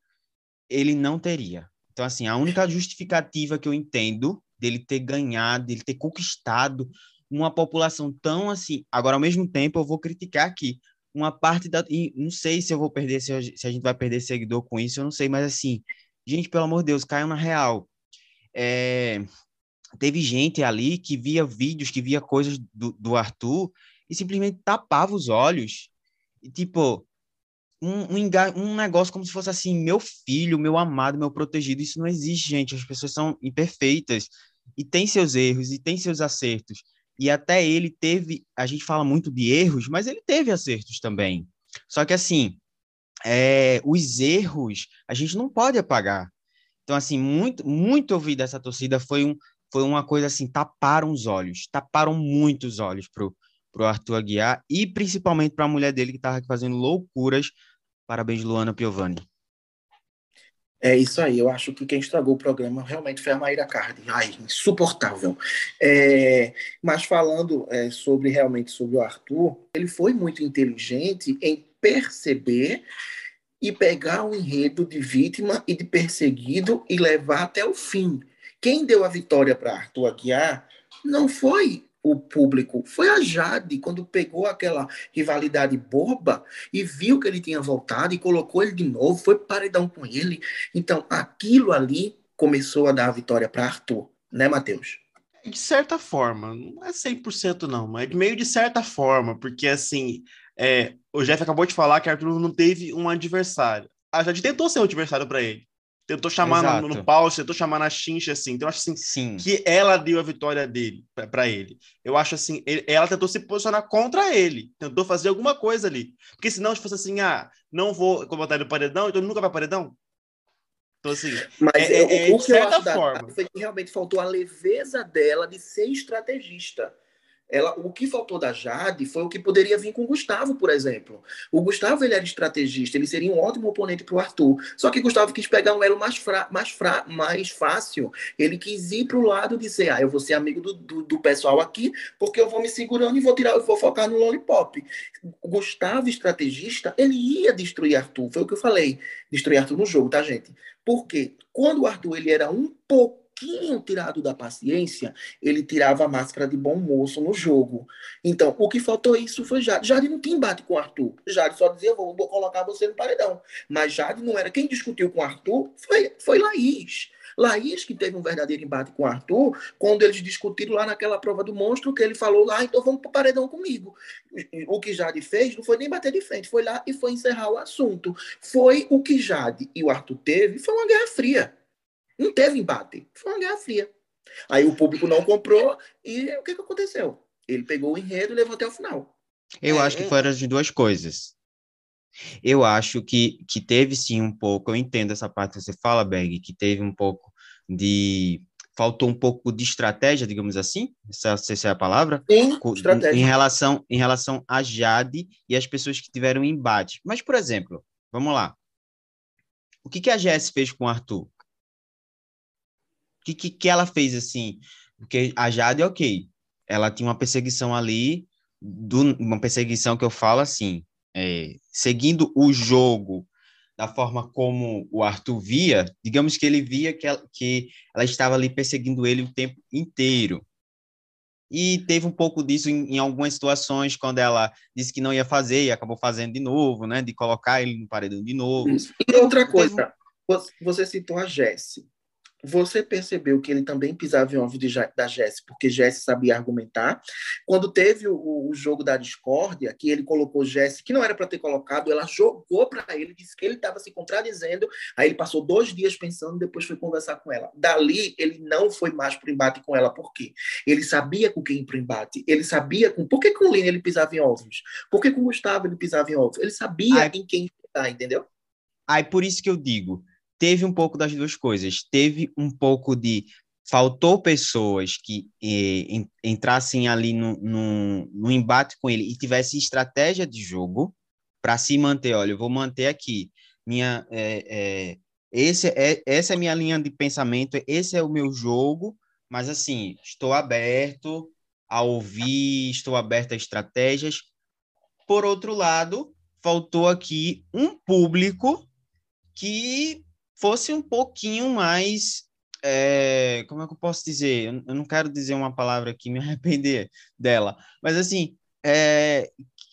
ele não teria. Então assim, a única justificativa que eu entendo dele ter ganhado, dele ter conquistado uma população tão assim. Agora, ao mesmo tempo, eu vou criticar aqui uma parte da. E não sei se eu vou perder, se a gente vai perder seguidor com isso, eu não sei, mas assim, gente, pelo amor de Deus, caiam na real é, teve gente ali que via vídeos, que via coisas do, do Arthur e simplesmente tapava os olhos. E, tipo, um, um, um, negócio como se fosse assim, meu filho, meu amado, meu protegido. Isso não existe, gente. As pessoas são imperfeitas e tem seus erros e tem seus acertos. E até ele teve, a gente fala muito de erros, mas ele teve acertos também. Só que assim, é, os erros a gente não pode apagar. Então, assim, muito, muito ouvir dessa torcida foi, um, foi uma coisa assim, taparam os olhos, taparam muitos olhos pro, pro Arthur Aguiar e principalmente para a mulher dele que estava fazendo loucuras. Parabéns, Luana Piovani. É isso aí, eu acho que quem estragou o programa realmente foi a Maíra Cardi. Ai, insuportável. É, mas falando é, sobre realmente sobre o Arthur, ele foi muito inteligente em perceber e pegar o enredo de vítima e de perseguido e levar até o fim. Quem deu a vitória para Arthur Aguiar não foi o público, foi a Jade, quando pegou aquela rivalidade boba e viu que ele tinha voltado e colocou ele de novo, foi paredão com ele. Então, aquilo ali começou a dar a vitória para Arthur, né, Matheus? De certa forma, não é 100% não, mas meio de certa forma, porque assim, é, o Jeff acabou de falar que Arthur não teve um adversário. A Jade tentou ser um adversário para ele. Tentou chamar no, no pause, tentou chamar na chincha, assim. Então, eu acho assim, Sim. que ela deu a vitória dele para ele. Eu acho assim, ele, ela tentou se posicionar contra ele. Tentou fazer alguma coisa ali. Porque senão, se fosse assim, ah, não vou botar ele no paredão, então ele nunca vai paredão. Então, assim, Mas é, é, é, o, que eu acho forma. foi que realmente faltou a leveza dela de ser estrategista Ela, o que faltou da Jade foi o que poderia vir com o Gustavo, por exemplo. O Gustavo ele era estrategista, ele seria um ótimo oponente para o Arthur. Só que Gustavo quis pegar um elo mais, fra, mais, fra, mais fácil. Ele quis ir para o lado de dizer, ah, eu vou ser amigo do, do, do, pessoal aqui, porque eu vou me segurando e vou tirar, eu vou focar no lollipop. Gustavo, estrategista, ele ia destruir Arthur. Foi o que eu falei. Destruir Arthur no jogo, tá, gente? Porque quando o Arthur ele era um pouco pouquinho tirado da paciência, ele tirava a máscara de bom moço no jogo. Então, o que faltou isso foi Jade. Jade não tinha embate com o Arthur. Jade só dizia, vou, vou colocar você no paredão. Mas Jade não era. Quem discutiu com o Arthur foi, foi Laís. Laís que teve um verdadeiro embate com o Arthur, quando eles discutiram lá naquela prova do monstro, que ele falou lá, então vamos pro paredão comigo. O que Jade fez não foi nem bater de frente, foi lá e foi encerrar o assunto. Foi o que Jade e o Arthur teve, foi uma guerra fria. Não teve embate. Foi uma guerra fria. Aí o público não comprou e o que, que aconteceu? Ele pegou o enredo e levou até o final. Eu é, acho que é. foram as duas coisas. Eu acho que, que teve sim um pouco, eu entendo essa parte que você fala, Berg, que teve um pouco de. Faltou um pouco de estratégia, digamos assim, se essa é a palavra, sim, estratégia. Em, relação, em relação a Jade e as pessoas que tiveram embate. Mas, por exemplo, vamos lá. O que, que a Jess fez com o Arthur? Que, que, que ela fez assim? Porque a Jade, ok, ela tinha uma perseguição ali, do, uma perseguição que eu falo assim, é, seguindo o jogo da forma como o Arthur via, digamos que ele via que ela, que ela estava ali perseguindo ele o tempo inteiro. E teve um pouco disso em, em, algumas situações, quando ela disse que não ia fazer e acabou fazendo de novo, né? De colocar ele no paredão de novo. E outra coisa, teve... você citou a Jessie. Você percebeu que ele também pisava em ovos de, da Jesse, porque Jesse sabia argumentar. Quando teve o, o jogo da discórdia, que ele colocou Jesse, que não era para ter colocado, ela jogou para ele, disse que ele estava se contradizendo. Aí ele passou dois dias pensando, depois foi conversar com ela. Dali, ele não foi mais para o embate com ela. Por quê? Ele sabia com quem ir para o embate. Ele sabia com. Por que com o Lino ele pisava em ovos? Por que com o Gustavo ele pisava em ovos? Ele sabia Ai. em quem estar, entendeu? Aí por isso que eu digo teve um pouco das duas coisas. Teve um pouco de faltou pessoas que eh, entrassem ali no, no, no, embate com ele e tivessem estratégia de jogo para se manter. Olha, eu vou manter aqui minha é, é, esse é essa é minha linha de pensamento, esse é o meu jogo, mas assim estou aberto a ouvir, estou aberto a estratégias. Por outro lado, faltou aqui um público que fosse um pouquinho mais. É, como é que eu posso dizer? Eu não quero dizer uma palavra aqui, me <laughs> arrepender dela, mas assim, é,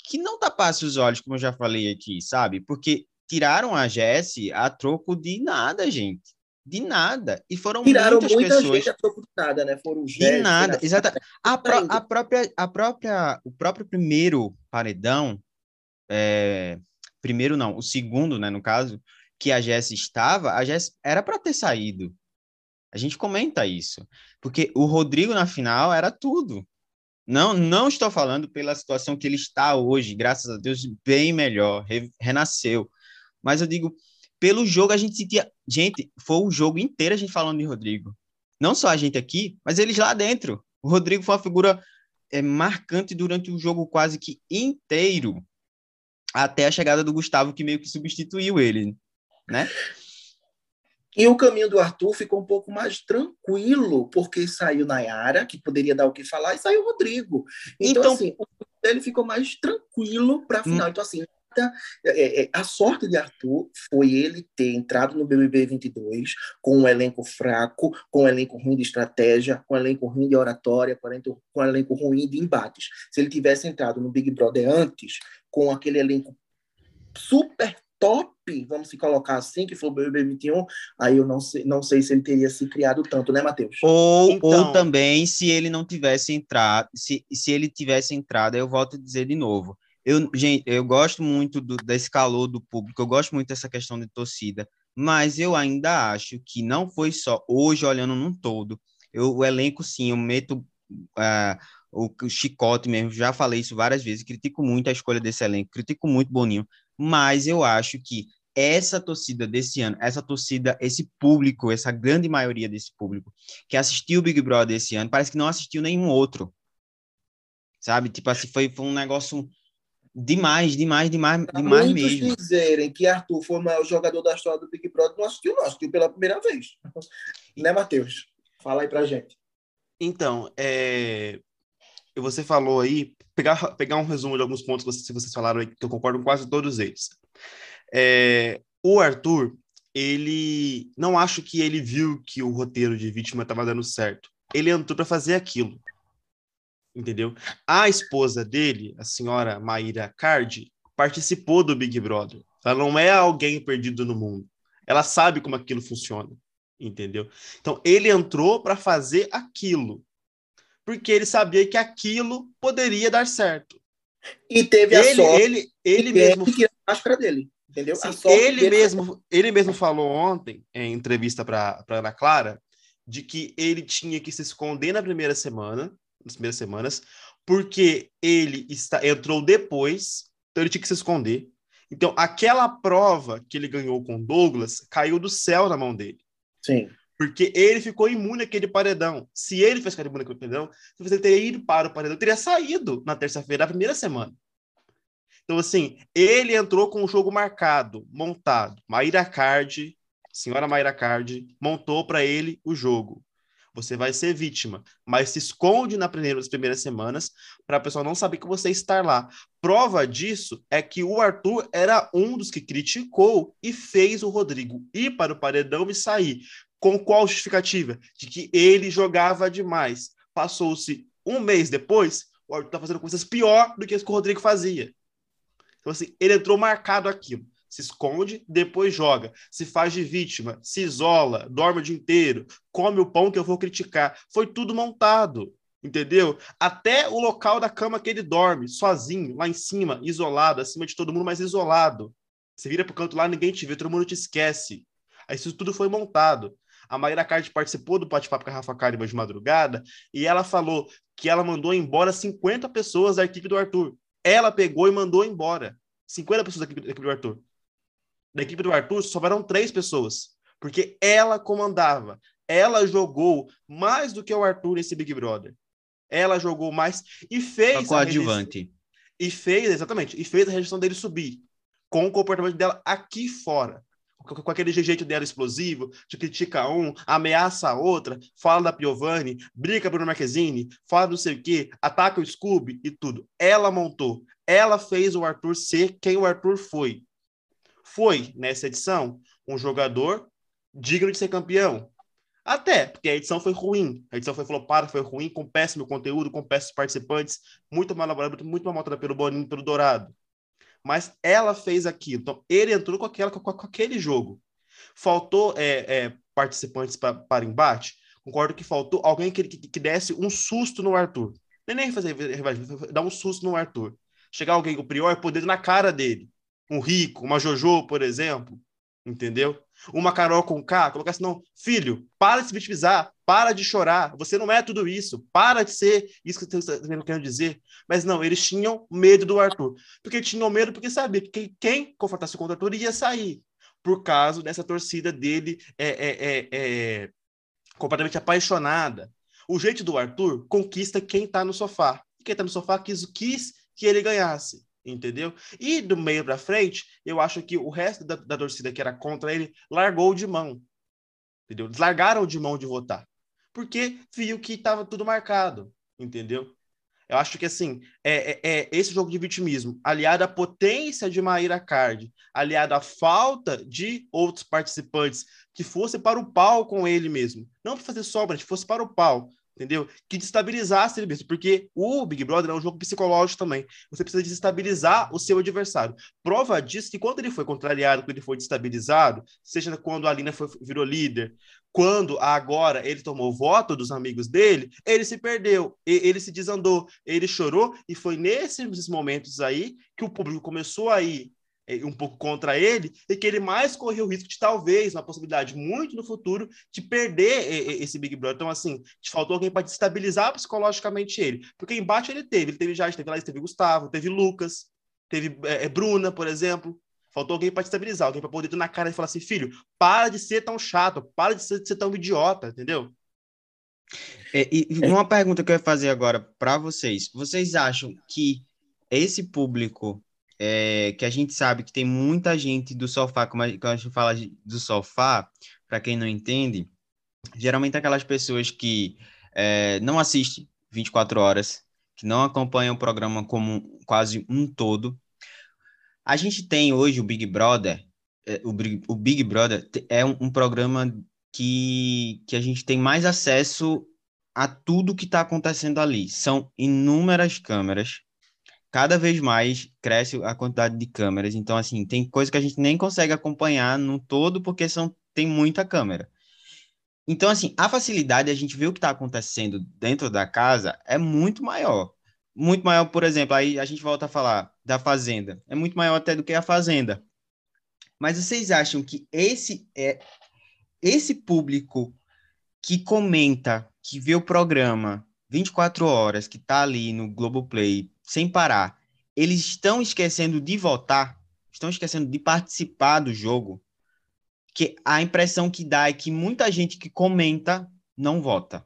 que não tapasse os olhos, como eu já falei aqui, sabe? Porque tiraram a Jessie a troco de nada, gente. De nada. E foram Tiraram muitas muita pessoas. Gente a troco de nada, né? Foram de nada, exatamente. A, pro, a, própria, a própria, o próprio primeiro paredão, é, primeiro não, o segundo, né, no caso, que a Jess estava, a Jess era para ter saído. A gente comenta isso, porque o Rodrigo na final era tudo. Não, não estou falando pela situação que ele está hoje, graças a Deus, bem melhor, re, renasceu. Mas eu digo, pelo jogo a gente sentia, gente, foi o jogo inteiro a gente falando de Rodrigo. Não só a gente aqui, mas eles lá dentro. O Rodrigo foi uma figura é, marcante durante o jogo quase que inteiro, até a chegada do Gustavo que meio que substituiu ele né? E o caminho do Arthur ficou um pouco mais tranquilo, porque saiu Nayara, que poderia dar o que falar, e saiu o Rodrigo. Então, então assim, ele ficou mais tranquilo para a final. Hum. Então, assim, é, é, a sorte de Arthur foi ele ter entrado no BBB 22 com um elenco fraco, com um elenco ruim de estratégia, com um elenco ruim de oratória, com um elenco ruim de embates. Se ele tivesse entrado no Big Brother antes, com aquele elenco super top, vamos se colocar assim, que foi o BBB 21, aí eu não sei, não sei se ele teria se criado tanto, né, Matheus? Ou, então... ou também se ele não tivesse entrado, se, se ele tivesse entrado, eu volto a dizer de novo. Eu, gente, eu gosto muito do, desse calor do público, eu gosto muito dessa questão de torcida, mas eu ainda acho que não foi só hoje olhando num todo. Eu, o elenco, sim, eu meto uh, o, o chicote mesmo, já falei isso várias vezes, critico muito a escolha desse elenco, critico muito Boninho, mas eu acho que essa torcida desse ano, essa torcida, esse público, essa grande maioria desse público que assistiu o Big Brother esse ano, parece que não assistiu nenhum outro. sabe? Tipo assim, foi, foi um negócio demais, demais, demais, demais Muitos mesmo. dizerem que Arthur foi o maior jogador da história do Big Brother, não assistiu, não, assistiu pela primeira vez. né, Matheus? Fala aí pra gente. Então, é... você falou aí, pegar, pegar um resumo de alguns pontos que vocês, vocês falaram aí, que eu concordo com quase todos eles. É... O Arthur, ele não acho que ele viu que o roteiro de vítima estava dando certo. Ele entrou para fazer aquilo. Entendeu? A esposa dele, a senhora Maíra Cardi, participou do Big Brother. Ela não é alguém perdido no mundo. Ela sabe como aquilo funciona. Entendeu? Então, ele entrou para fazer aquilo. Porque ele sabia que aquilo poderia dar certo. E teve a ele, sorte. Ele, ele mesmo. Que a máscara dele. Entendeu? Sim, ele, mesmo, ele mesmo falou ontem, em entrevista para Ana Clara, de que ele tinha que se esconder na primeira semana, nas primeiras semanas, porque ele está, entrou depois, então ele tinha que se esconder. Então, aquela prova que ele ganhou com Douglas caiu do céu na mão dele. Sim. Porque ele ficou imune àquele paredão. Se ele fez imune àquele paredão, ele teria ido para o paredão, teria saído na terça-feira, na primeira semana. Então, assim, ele entrou com o jogo marcado, montado. Maíra Card, senhora Maíra Card, montou para ele o jogo. Você vai ser vítima, mas se esconde na primeira, nas primeiras semanas para a pessoa não saber que você está lá. Prova disso é que o Arthur era um dos que criticou e fez o Rodrigo ir para o paredão e sair. Com qual justificativa? De que ele jogava demais. Passou-se um mês depois, o Arthur está fazendo coisas pior do que o Rodrigo fazia. Então, assim, ele entrou marcado aquilo. Se esconde, depois joga. Se faz de vítima, se isola, dorme o dia inteiro, come o pão que eu vou criticar. Foi tudo montado, entendeu? Até o local da cama que ele dorme, sozinho, lá em cima, isolado, acima de todo mundo, mas isolado. Você vira pro canto lá, ninguém te vê, todo mundo te esquece. Aí isso tudo foi montado. A Maíra Card participou do bate-papo com a Rafa Kalimann de madrugada e ela falou que ela mandou embora 50 pessoas da equipe do Arthur ela pegou e mandou embora 50 pessoas da equipe, da equipe do Arthur. Da equipe do Arthur, sobraram três pessoas. Porque ela comandava. Ela jogou mais do que o Arthur nesse Big Brother. Ela jogou mais e fez. A coadjuvante. E fez, exatamente, e fez a rejeição dele subir. Com o comportamento dela aqui fora com aquele jeito dela explosivo, de critica um, ameaça a outra, fala da Piovani, briga Bruno Marquezine, fala não sei o quê, ataca o Scooby e tudo. Ela montou, ela fez o Arthur ser quem o Arthur foi. Foi, nessa edição, um jogador digno de ser campeão. Até, porque a edição foi ruim. A edição foi flopada, foi ruim, com péssimo conteúdo, com péssimos participantes, muito mal elaborado, muito mal montada pelo Boninho, pelo Dourado mas ela fez aquilo. Então, ele entrou com, aquela, com, com aquele jogo. Faltou é, é, participantes pra, para embate? Concordo que faltou alguém que, que, que desse um susto no Arthur. Nem fazer dar um susto no Arthur. Chegar alguém, o Prior, poder na cara dele. Um Rico, uma Jojo, por exemplo. Entendeu? Uma Carol com K, colocar assim, não, filho, para de se vitimizar, para de chorar, você não é tudo isso, para de ser isso que eu estou querendo dizer. Mas não, eles tinham medo do Arthur. Porque tinham medo porque sabia que quem confrontasse com o Arthur ia sair. Por causa dessa torcida dele é, é, é, é completamente apaixonada. O jeito do Arthur conquista quem está no sofá. E quem está no sofá quis, quis que ele ganhasse entendeu? E do meio para frente, eu acho que o resto da, da, torcida que era contra ele largou de mão, entendeu? Eles largaram de mão de votar, porque viu que estava tudo marcado, entendeu? Eu acho que, assim, é, é, é, esse jogo de vitimismo, aliado à potência de Maíra Card, aliado à falta de outros participantes que fosse para o pau com ele mesmo, não para fazer sobra, que fosse para o pau, entendeu? Que destabilizasse ele mesmo, porque o Big Brother é um jogo psicológico também. Você precisa desestabilizar o seu adversário. Prova disso que quando ele foi contrariado, quando ele foi destabilizado, seja quando a Alina foi, virou líder, quando agora ele tomou voto dos amigos dele, ele se perdeu, ele se desandou, ele chorou, e foi nesses momentos aí que o público começou a ir é, um pouco contra ele e que ele mais correu o risco de talvez, uma possibilidade muito no futuro, de perder esse Big Brother. Então, assim, te faltou alguém para destabilizar psicologicamente ele. Porque embate ele teve, ele teve já, teve lá, teve Gustavo, teve Lucas, teve é, é Bruna, por exemplo. Faltou alguém para destabilizar, alguém para poder ir na cara e falar assim: filho, para de ser tão chato, para de ser, de ser tão idiota, entendeu? É, e, e uma pergunta que eu ia fazer agora para vocês. Vocês acham que esse público é, que a gente sabe que tem muita gente do sofá, como a, quando a gente fala do sofá, para quem não entende, geralmente aquelas pessoas que é, não assistem 24 horas, que não acompanham o programa como quase um todo. A gente tem hoje o Big Brother, é, o, Big Brother é um, um programa que, que a gente tem mais acesso a tudo que está acontecendo ali. São inúmeras câmeras. Cada vez mais cresce a quantidade de câmeras. Então, assim, tem coisa que a gente nem consegue acompanhar no todo porque são, tem muita câmera. Então, assim, a facilidade de a gente ver o que está acontecendo dentro da casa é muito maior. Muito maior, por exemplo, aí a gente volta a falar da Fazenda. É muito maior até do que a Fazenda. Mas vocês acham que esse é esse público que comenta que vê o programa 24 horas, que está ali no Globoplay, sem parar, eles estão esquecendo de votar, estão esquecendo de participar do jogo, que a impressão que dá é que muita gente que comenta não vota.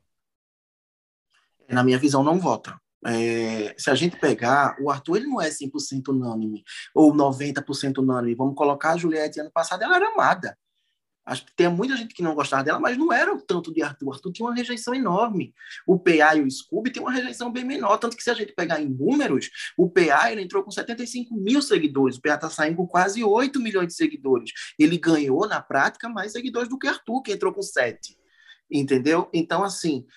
Na minha visão, não vota. É, se a gente pegar, o Arthur ele não é 100% unânime, ou 90% unânime. Vamos colocar a Juliette, ano passado ela era amada. Acho que tem muita gente que não gostava dela, mas não era o tanto de Arthur. Arthur tinha uma rejeição enorme. O PA e o Scooby tem uma rejeição bem menor. Tanto que se a gente pegar em números, o PA ele entrou com 75 mil seguidores. O PA está saindo com quase 8 milhões de seguidores. Ele ganhou, na prática, mais seguidores do que Arthur, que entrou com 7. Entendeu? Então, assim,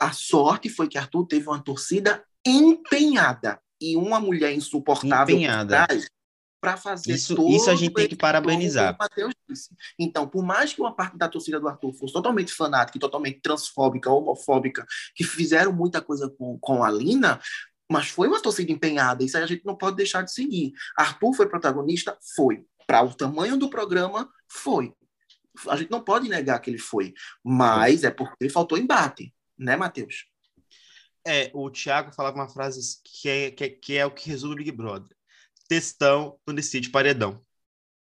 a sorte foi que Arthur teve uma torcida empenhada e uma mulher insuportável empenhada para fazer isso, isso a gente tem que parabenizar. Então, por mais que uma parte da torcida do Arthur fosse totalmente fanática, totalmente transfóbica, homofóbica, que fizeram muita coisa com, com a Lina, mas foi uma torcida empenhada, isso aí a gente não pode deixar de seguir. Arthur foi protagonista? Foi. Para o tamanho do programa? Foi. A gente não pode negar que ele foi, mas é porque faltou embate, né, Matheus? É, o Thiago falava uma frase que é, que é, que é o que resume o Big Brother textão não decide paredão.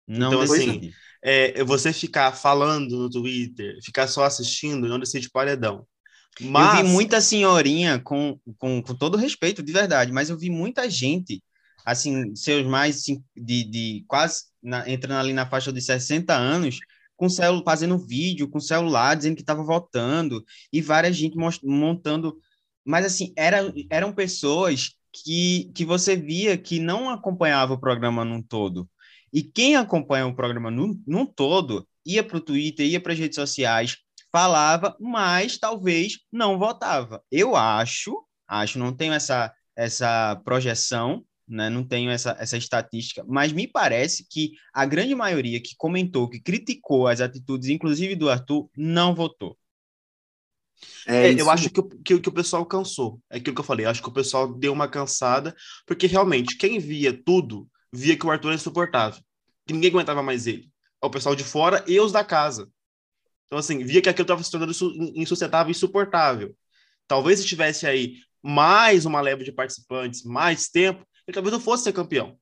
Não então, assim, decide. assim, é, você ficar falando no Twitter, ficar só assistindo, não decide paredão. Mas... Eu vi muita senhorinha, com, com, com todo respeito, de verdade, mas eu vi muita gente, assim, seus mais de, de quase na, entrando ali na faixa de 60 anos, com celular, fazendo vídeo, com celular, dizendo que estava votando, e várias gente montando. Mas, assim, era, eram pessoas que, que você via que não acompanhava o programa num todo. E quem acompanha o programa num, num todo ia para o Twitter, ia para as redes sociais, falava, mas talvez não votava. Eu acho, acho, não tenho essa, essa projeção, né, não tenho essa, essa estatística, mas me parece que a grande maioria que comentou, que criticou as atitudes, inclusive do Arthur, não votou. É, é eu acho que, que, que, o pessoal cansou. É aquilo que eu falei. Acho que o pessoal deu uma cansada, porque realmente, quem via tudo, via que o Arthur era insuportável. Que ninguém aguentava mais ele. O pessoal de fora e os da casa. Então, assim, via que aquilo estava se tornando insustentável e insuportável. Talvez se tivesse aí mais uma leva de participantes, mais tempo, ele talvez não fosse ser campeão.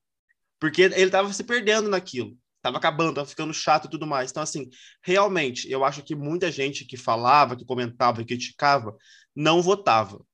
Porque ele estava se perdendo naquilo tava acabando, tava ficando chato e tudo mais. Então, assim, realmente, eu acho que muita gente que falava, que comentava, que criticava, não votava.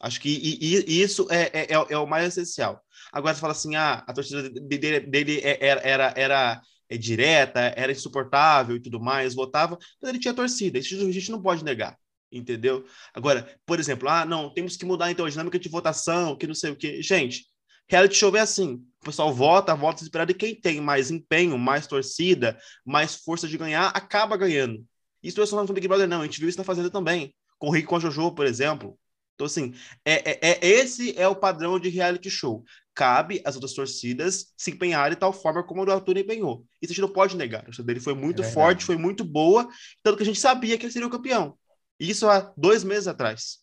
Acho que e, e, isso é, é, é, é, o mais essencial. Agora você fala assim, ah, a torcida dele, dele é, era, era, era é, direta, era insuportável e tudo mais, votava, mas ele tinha torcida, isso a gente não pode negar, entendeu? Agora, por exemplo, ah, não, temos que mudar então a dinâmica de votação, que não sei o quê. Gente, Reality show é assim. O pessoal vota, vota desesperado, e quem tem mais empenho, mais torcida, mais força de ganhar, acaba ganhando. Isso não é só no Big Brother, não. A gente viu isso na Fazenda também. Com o Rick com a Jojo, por exemplo. Então, assim, é, é, é, esse é o padrão de reality show. Cabe às outras torcidas se empenharem de tal forma como o Arthur empenhou. Isso a gente não pode negar. A torcida dele foi muito é forte, foi muito boa, tanto que a gente sabia que ele seria o campeão. Isso há dois meses atrás.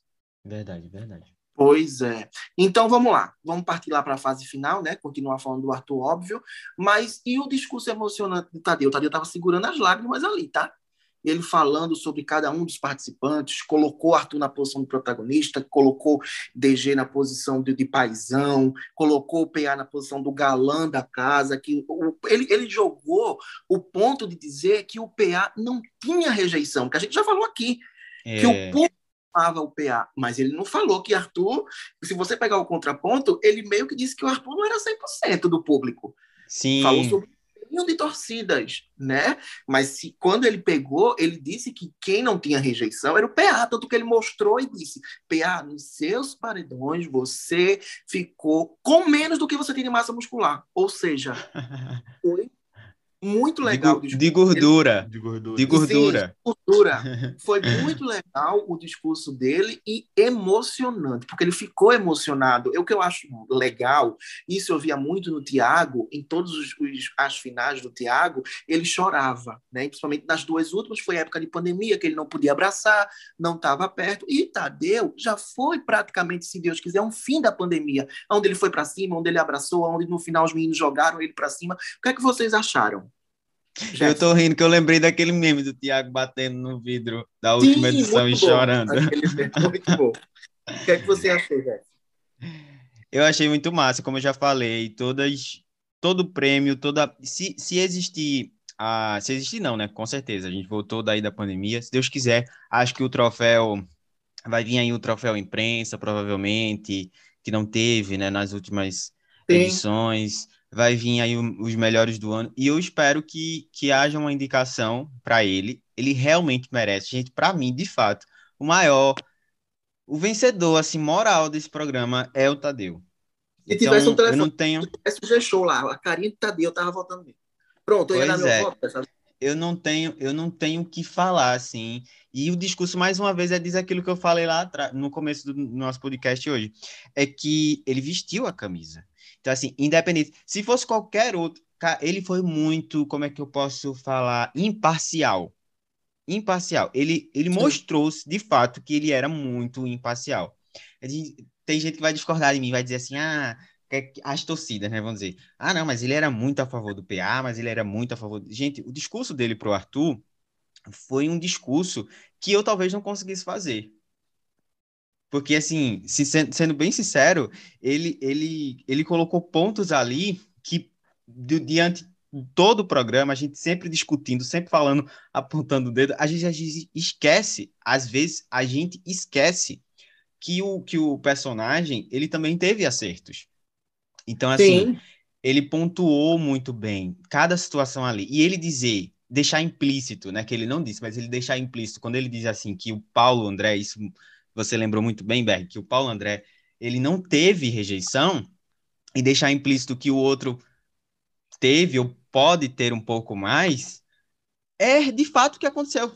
Verdade, verdade. Pois é. Então vamos lá, vamos partir lá para a fase final, né? Continuar falando do Arthur, óbvio. Mas e o discurso emocionante do Tadeu? O Tadeu estava segurando as lágrimas ali, tá? Ele falando sobre cada um dos participantes, colocou Arthur na posição de protagonista, colocou DG na posição de, de paisão, colocou o PA na posição do galã da casa, que o, ele, ele jogou o ponto de dizer que o PA não tinha rejeição, que a gente já falou aqui, é. que o público amava o PA, mas ele não falou que Arthur, se você pegar o contraponto, ele meio que disse que o Arthur não era 100% do público. Sim. Falou sobre de torcidas, né? Mas se, quando ele pegou, ele disse que quem não tinha rejeição era o PA, tanto que ele mostrou e disse: PA, nos seus paredões você ficou com menos do que você tem de massa muscular. Ou seja, <laughs> foi muito legal. De, de gordura. De gordura. De gordura. Sim, gordura. <laughs> Foi muito legal o discurso dele e emocionante, porque ele ficou emocionado. O que eu acho legal, isso eu via muito no Tiago, em todas as finais do Tiago, ele chorava, né? principalmente nas duas últimas, foi época de pandemia, que ele não podia abraçar, não estava perto. E Tadeu já foi praticamente, se Deus quiser, um fim da pandemia, onde ele foi para cima, onde ele abraçou, onde no final os meninos jogaram ele para cima. O que é que vocês acharam? Já eu tô rindo que eu lembrei daquele meme do Thiago batendo no vidro da última Sim, edição e chorando. muito bom. O que é que você achou, Jeff? Eu achei muito massa, como eu já falei, todas, todo prêmio, toda. Se, se existir. Ah, se existir, não, né? Com certeza. A gente voltou daí da pandemia. Se Deus quiser, acho que o troféu. Vai vir aí o troféu imprensa, provavelmente, que não teve, né, nas últimas Sim. edições vai vir aí os melhores do ano. E eu espero que, que haja uma indicação para ele. Ele realmente merece. Gente, para mim, de fato, o maior, o vencedor, assim, moral desse programa é o Tadeu. Se então, tivesse um telefone, eu não tenho... se tivesse um G-Show lá, a carinha do Tadeu, eu tava votando nele. Pronto, eu ia dar meu é. voto. Eu não tenho, eu não tenho o que falar, assim. E o discurso, mais uma vez, é dizer aquilo que eu falei lá atrás, no começo do nosso podcast hoje. É que ele vestiu a camisa. Então, assim, independente. Se fosse qualquer outro, ele foi muito, como é que eu posso falar? Imparcial. Imparcial. Ele, ele mostrou de fato que ele era muito imparcial. Tem gente que vai discordar de mim, vai dizer assim, ah, as torcidas, né, vão dizer, ah, não, mas ele era muito a favor do PA, mas ele era muito a favor... Gente, o discurso dele pro Arthur foi um discurso que eu talvez não conseguisse fazer. Porque, assim, se, sendo bem sincero, ele, ele, ele colocou pontos ali que, diante de todo o programa, a gente sempre discutindo, sempre falando, <laughs> apontando o dedo, a gente, a gente esquece, às vezes, a gente esquece que o, que o personagem, ele também teve acertos. Então, assim, Sim. ele pontuou muito bem cada situação ali. E ele dizer, deixar implícito, né, que ele não disse, mas ele deixar implícito, quando ele diz assim, que o Paulo André, isso você lembrou muito bem, Berg, que o Paulo André ele não teve rejeição e deixar implícito que o outro teve ou pode ter um pouco mais, é de fato o que aconteceu.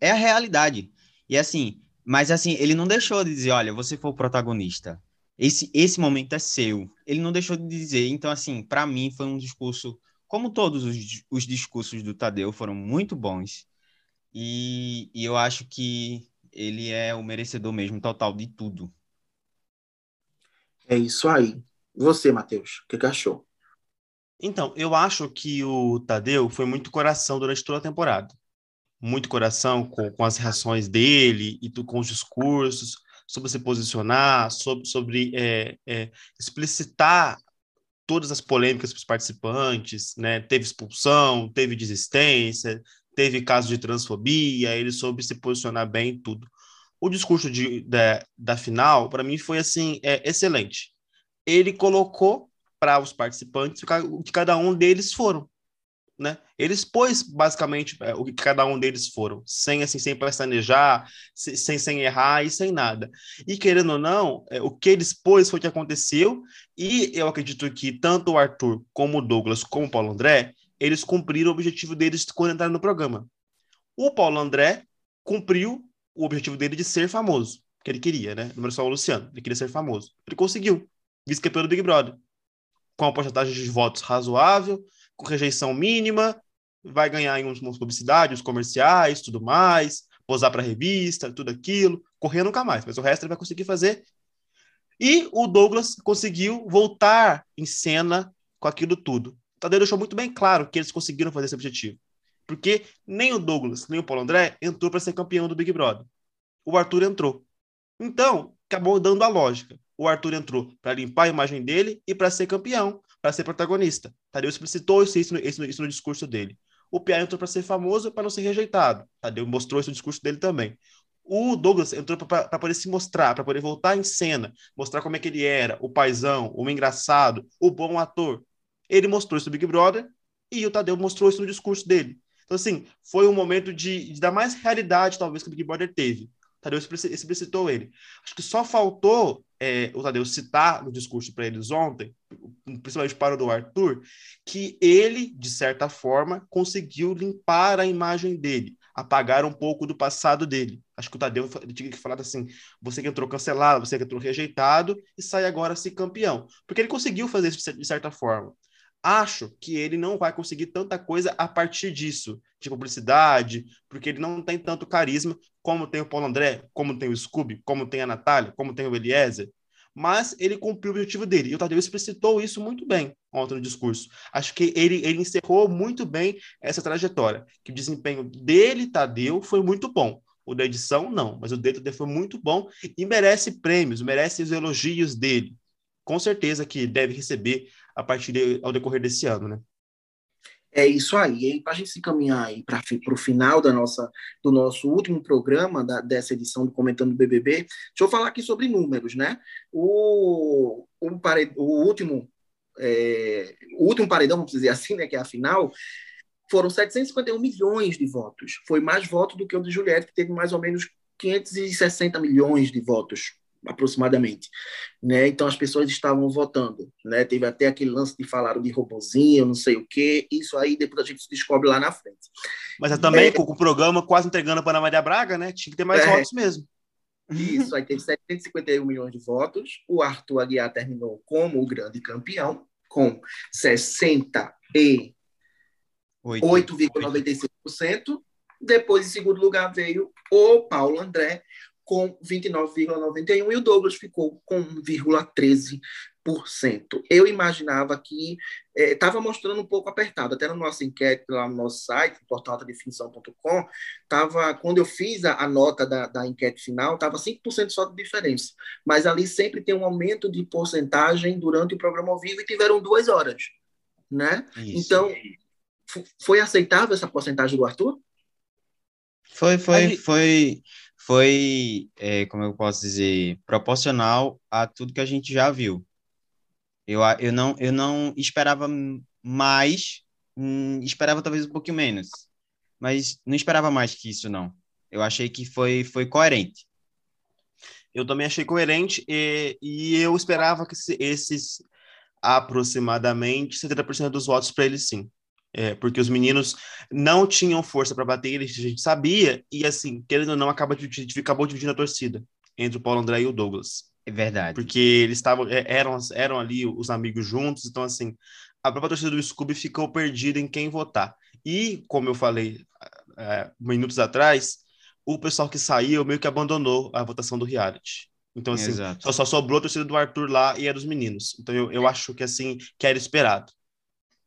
É a realidade. E assim, mas assim, ele não deixou de dizer, olha, você foi o protagonista. Esse, esse momento é seu. Ele não deixou de dizer. Então, assim, para mim foi um discurso, como todos os, os discursos do Tadeu, foram muito bons. E, e eu acho que ele é o merecedor mesmo total de tudo. É isso aí. Você, Matheus, o que, que achou? Então, eu acho que o Tadeu foi muito coração durante toda a temporada. Muito coração com, com as reações dele e tu, com os discursos, sobre se posicionar, sobre, sobre é, é, explicitar todas as polêmicas para os participantes, né? Teve expulsão, teve desistência, teve caso de transfobia, ele soube se posicionar bem em tudo. O discurso de, da, da final, para mim, foi assim, é, excelente. Ele colocou para os participantes o que cada um deles foram. Né? Eles pôs basicamente é, o que cada um deles foram, sem assim, sem planejar, sem, sem errar e sem nada. E querendo ou não, é, o que eles pôs foi o que aconteceu, e eu acredito que tanto o Arthur, como o Douglas, como o Paulo André, eles cumpriram o objetivo deles quando entraram no programa. O Paulo André cumpriu o objetivo dele de ser famoso, que ele queria, né? Número só o Luciano, ele queria ser famoso. Ele conseguiu, vice-campeão do Big Brother. Com uma porcentagem de votos razoável, com rejeição mínima, vai ganhar em umas publicidades, comerciais, tudo mais, posar para revista, tudo aquilo, correr nunca mais, mas o resto ele vai conseguir fazer. E o Douglas conseguiu voltar em cena com aquilo tudo. Tadeu deixou muito bem claro que eles conseguiram fazer esse objetivo. Porque nem o Douglas, nem o Paulo André entrou para ser campeão do Big Brother. O Arthur entrou. Então, acabou dando a lógica. O Arthur entrou para limpar a imagem dele e para ser campeão, para ser protagonista. Tadeu explicitou isso, isso, isso, isso no discurso dele. O Pia entrou para ser famoso para não ser rejeitado. Tadeu mostrou isso no discurso dele também. O Douglas entrou para poder se mostrar, para poder voltar em cena, mostrar como é que ele era, o paizão, o engraçado, o bom ator. Ele mostrou isso no Big Brother e o Tadeu mostrou isso no discurso dele. Então, assim, foi um momento de, de dar mais realidade, talvez, que o Big Brother teve. O Tadeu explicitou ele. Acho que só faltou é, o Tadeu citar no discurso para eles ontem, principalmente para o do Arthur, que ele, de certa forma, conseguiu limpar a imagem dele apagar um pouco do passado dele. Acho que o Tadeu tinha que falar assim: você que entrou cancelado, você que entrou rejeitado e sai agora ser campeão. Porque ele conseguiu fazer isso de certa forma. Acho que ele não vai conseguir tanta coisa a partir disso, de publicidade, porque ele não tem tanto carisma como tem o Paulo André, como tem o Scooby, como tem a Natália, como tem o Eliezer mas ele cumpriu o objetivo dele. E o Tadeu explicitou isso muito bem ontem no discurso. Acho que ele, ele encerrou muito bem essa trajetória, que o desempenho dele, Tadeu, foi muito bom. O da edição, não, mas o dele foi muito bom e merece prêmios, merece os elogios dele. Com certeza que deve receber a partir de, ao decorrer desse ano, né? É isso aí. Para a gente se caminhar aí para o final da nossa, do nosso último programa da, dessa edição do Comentando BBB, deixa eu falar aqui sobre números, né? O, o, pared, o último é, o último paredão, vamos dizer assim, né, que é a final, foram 751 milhões de votos. Foi mais voto do que o de Juliette, que teve mais ou menos 560 milhões de votos aproximadamente, né? Então as pessoas estavam votando, né? Teve até aquele lance de falar de robozinho, não sei o quê. Isso aí depois a gente descobre lá na frente. Mas é também é, com o programa quase entregando para a Maria Braga, né? Tinha que ter mais é, votos mesmo. Isso, aí teve 751 milhões de votos. O Arthur Aguiar terminou como o grande campeão, com 68,96%. Depois, em segundo lugar, veio o Paulo André, com 29,91% e o Douglas ficou com 1,13%. Eu imaginava que estava é, mostrando um pouco apertado, até na nossa enquete lá no nosso site, portaldefinição.com, tava, quando eu fiz a, a nota da, da, enquete final, estava 5% só de diferença, mas ali sempre tem um aumento de porcentagem durante o programa ao vivo e tiveram duas horas, né? Isso. Então, foi aceitável essa porcentagem do Arthur? Foi, foi, foi foi, é, como eu posso dizer, proporcional a tudo que a gente já viu. Eu, eu, não, eu não esperava mais, hum, esperava talvez um pouquinho menos, mas não esperava mais que isso, não. Eu achei que foi, foi coerente. Eu também achei coerente e, e eu esperava que esses aproximadamente 70% dos votos para ele sim. É, porque os meninos não tinham força para bater eles, a gente sabia, e assim, querendo ou não, acaba de, acabou dividindo a torcida entre o Paulo André e o Douglas. É verdade. Porque eles estavam, é, eram, eram ali os amigos juntos, então assim, a própria torcida do Scooby ficou perdida em quem votar. E, como eu falei é, minutos atrás, o pessoal que saiu meio que abandonou a votação do reality. Então, assim, só, só, sobrou a torcida do Arthur lá e a dos meninos. Então, eu, eu acho que, assim, que era esperado.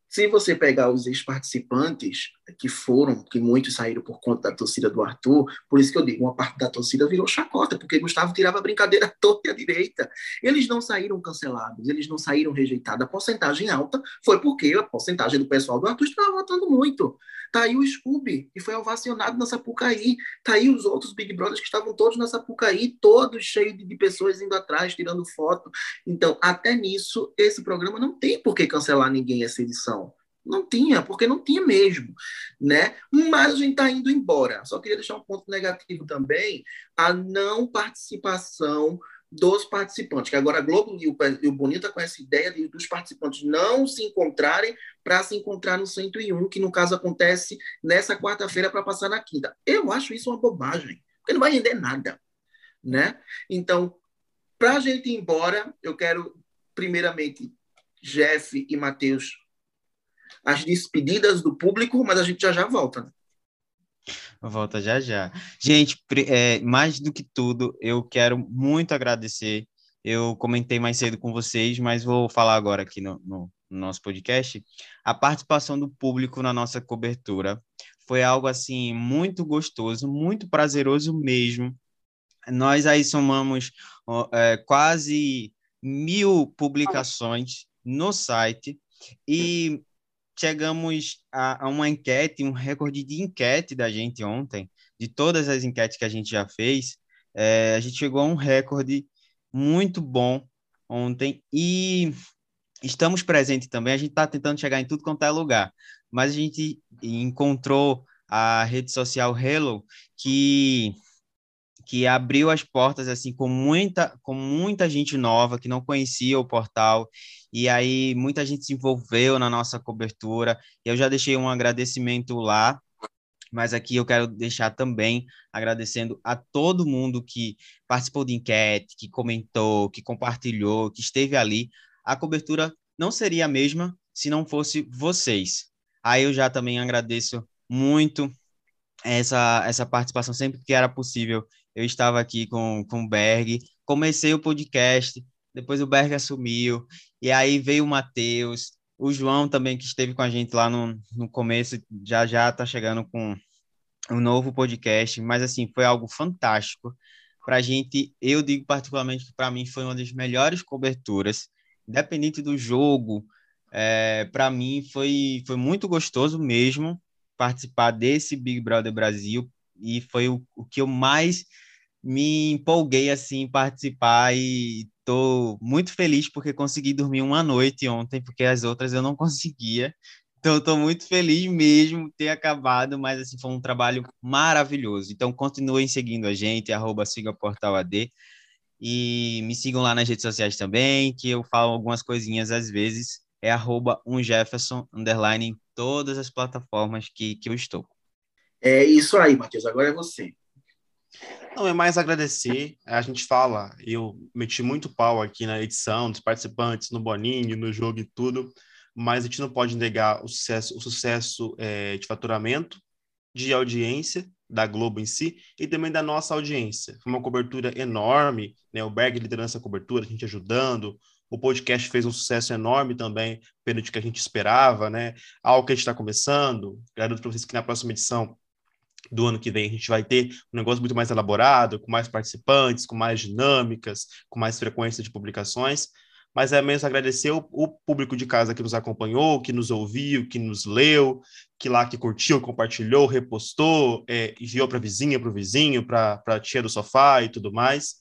Se você pegar os ex-participantes que foram, que muitos saíram por conta da torcida do Arthur, por isso que eu digo, uma parte da torcida virou chacota, porque Gustavo tirava a brincadeira <laughs> toda e à direita. Eles não saíram cancelados, eles não saíram rejeitados. A porcentagem alta foi porque a porcentagem do pessoal do Arthur estava votando muito. Tá aí o Scooby, que foi ovacionado na Sapucaí. Tá aí os outros Big Brothers que estavam todos na Sapucaí, todos cheios de, pessoas indo atrás, tirando foto. Então, até nisso, esse programa não tem por que cancelar ninguém essa edição. Não tinha, porque não tinha mesmo, né? Mas a gente está indo embora. Só queria deixar um ponto negativo também, a não participação dos participantes, que agora a Globo e o, Bonita com essa ideia de, dos participantes não se encontrarem para se encontrar no 101, que no caso acontece nessa quarta-feira para passar na quinta. Eu acho isso uma bobagem, porque não vai render nada, né? Então, para a gente ir embora, eu quero, primeiramente, Jeff e Matheus, as despedidas do público, mas a gente já já volta. Né? Volta já já. Gente, é, mais do que tudo, eu quero muito agradecer. Eu comentei mais cedo com vocês, mas vou falar agora aqui no, no, no nosso podcast. A participação do público na nossa cobertura foi algo assim muito gostoso, muito prazeroso mesmo. Nós aí somamos é, quase mil publicações no site e chegamos a, a, uma enquete, um recorde de enquete da gente ontem, de todas as enquetes que a gente já fez, é, a gente chegou a um recorde muito bom ontem e estamos presentes também. A gente está tentando chegar em tudo quanto é lugar, mas a gente encontrou a rede social Hello que que abriu as portas assim com muita com muita gente nova que não conhecia o portal e aí muita gente se envolveu na nossa cobertura. Eu já deixei um agradecimento lá, mas aqui eu quero deixar também agradecendo a todo mundo que participou de enquete, que comentou, que compartilhou, que esteve ali. A cobertura não seria a mesma se não fosse vocês. Aí eu já também agradeço muito essa, essa participação sempre que era possível. Eu estava aqui com, com o Berg, comecei o podcast, depois o Berg assumiu, e aí veio o Matheus, o João também, que esteve com a gente lá no, no começo, já já está chegando com um novo podcast, mas assim, foi algo fantástico. Para a gente, eu digo particularmente que para mim foi uma das melhores coberturas, independente do jogo, é, para mim foi, foi muito gostoso mesmo participar desse Big Brother Brasil e foi o, o que eu mais me empolguei assim em participar e estou muito feliz porque consegui dormir uma noite ontem, porque as outras eu não conseguia. Então, estou muito feliz mesmo ter acabado, mas assim, foi um trabalho maravilhoso. Então, continuem seguindo a gente, arroba siga portal AD, e me sigam lá nas redes sociais também, que eu falo algumas coisinhas às vezes, é arroba um Jefferson, underline, em todas as plataformas que, que eu estou. É isso aí, Matheus, agora é você. Não, é mais agradecer. A gente fala, eu meti muito pau aqui na edição, dos participantes, no Boninho, no jogo e tudo, mas a gente não pode negar o sucesso, o sucesso é, de faturamento, de audiência da Globo em si e também da nossa audiência. Foi uma cobertura enorme, né? O Berg liderando essa cobertura, a gente ajudando. O podcast fez um sucesso enorme também, pelo que a gente esperava, né? Algo que a gente está começando. Garanto para vocês que na próxima edição do ano que vem a gente vai ter um negócio muito mais elaborado, com mais participantes, com mais dinâmicas, com mais frequência de publicações. Mas é mesmo agradecer o, o público de casa que nos acompanhou, que nos ouviu, que nos leu, que lá que curtiu, compartilhou, repostou, é, enviou para a vizinha, para o vizinho, para a tia do sofá e tudo mais.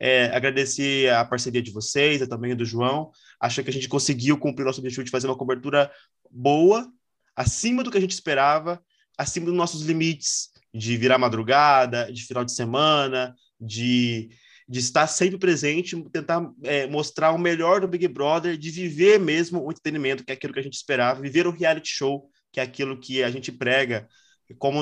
É, agradecer a parceria de vocês, a também do João. Acho que a gente conseguiu cumprir nosso objetivo de fazer uma cobertura boa, acima do que a gente esperava, acima dos nossos limites de virar madrugada, de final de semana, de, de estar sempre presente, tentar é, mostrar o melhor do Big Brother, de viver mesmo o entretenimento, que é aquilo que a gente esperava, viver o reality show, que é aquilo que a gente prega como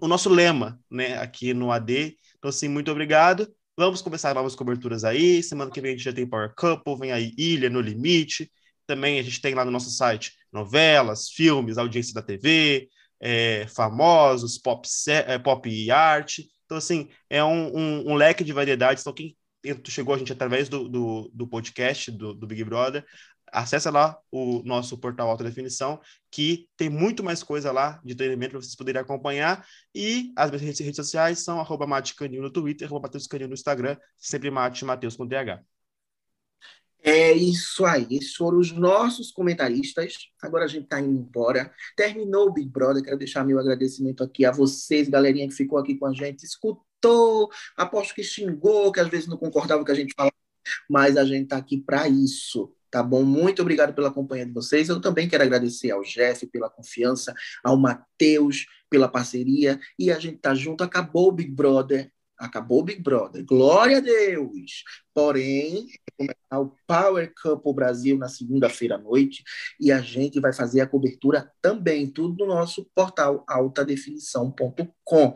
o nosso lema, né, aqui no AD. Então, assim, muito obrigado. Vamos começar novas coberturas aí. Semana que vem a gente já tem Power Couple, vem aí Ilha no Limite. Também a gente tem lá no nosso site novelas, filmes, audiência da TV, é, famosos, pop, é, pop art. Então, assim, é um, um, um, leque de variedades. Então, quem chegou a gente através do, do, do podcast do, do, Big Brother, acessa lá o nosso portal Alta Definição, que tem muito mais coisa lá de treinamento para vocês poderem acompanhar. E as minhas redes, redes sociais são arroba no Twitter, arroba no Instagram, sempre Mate Matheus com DH. É isso aí, esses foram os nossos comentaristas. Agora a gente está indo embora. Terminou o Big Brother. Quero deixar meu agradecimento aqui a vocês, galerinha que ficou aqui com a gente, escutou, aposto que xingou, que às vezes não concordava com o que a gente falava, mas a gente está aqui para isso. Tá bom? Muito obrigado pela companhia de vocês. Eu também quero agradecer ao Jeff pela confiança, ao Matheus pela parceria. E a gente tá junto. Acabou o Big Brother. Acabou o Big Brother. Glória a Deus! Porém, começar o Power Couple Brasil na segunda-feira à noite e a gente vai fazer a cobertura também, tudo no nosso portal altadefinição.com.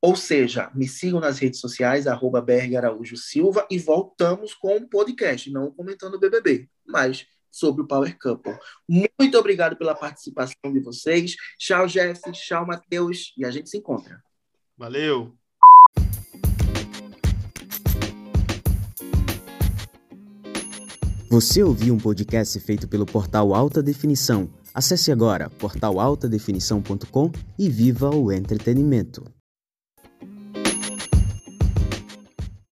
Ou seja, me sigam nas redes sociais, Berg Araújo Silva, e voltamos com um podcast, não comentando o BBB, mas sobre o Power Couple. Muito obrigado pela participação de vocês. Tchau, Jeff. Tchau, Matheus. E a gente se encontra. Valeu! Você ouviu um podcast feito pelo portal Alta Definição. Acesse agora portalaltadefinição.com e viva o entretenimento.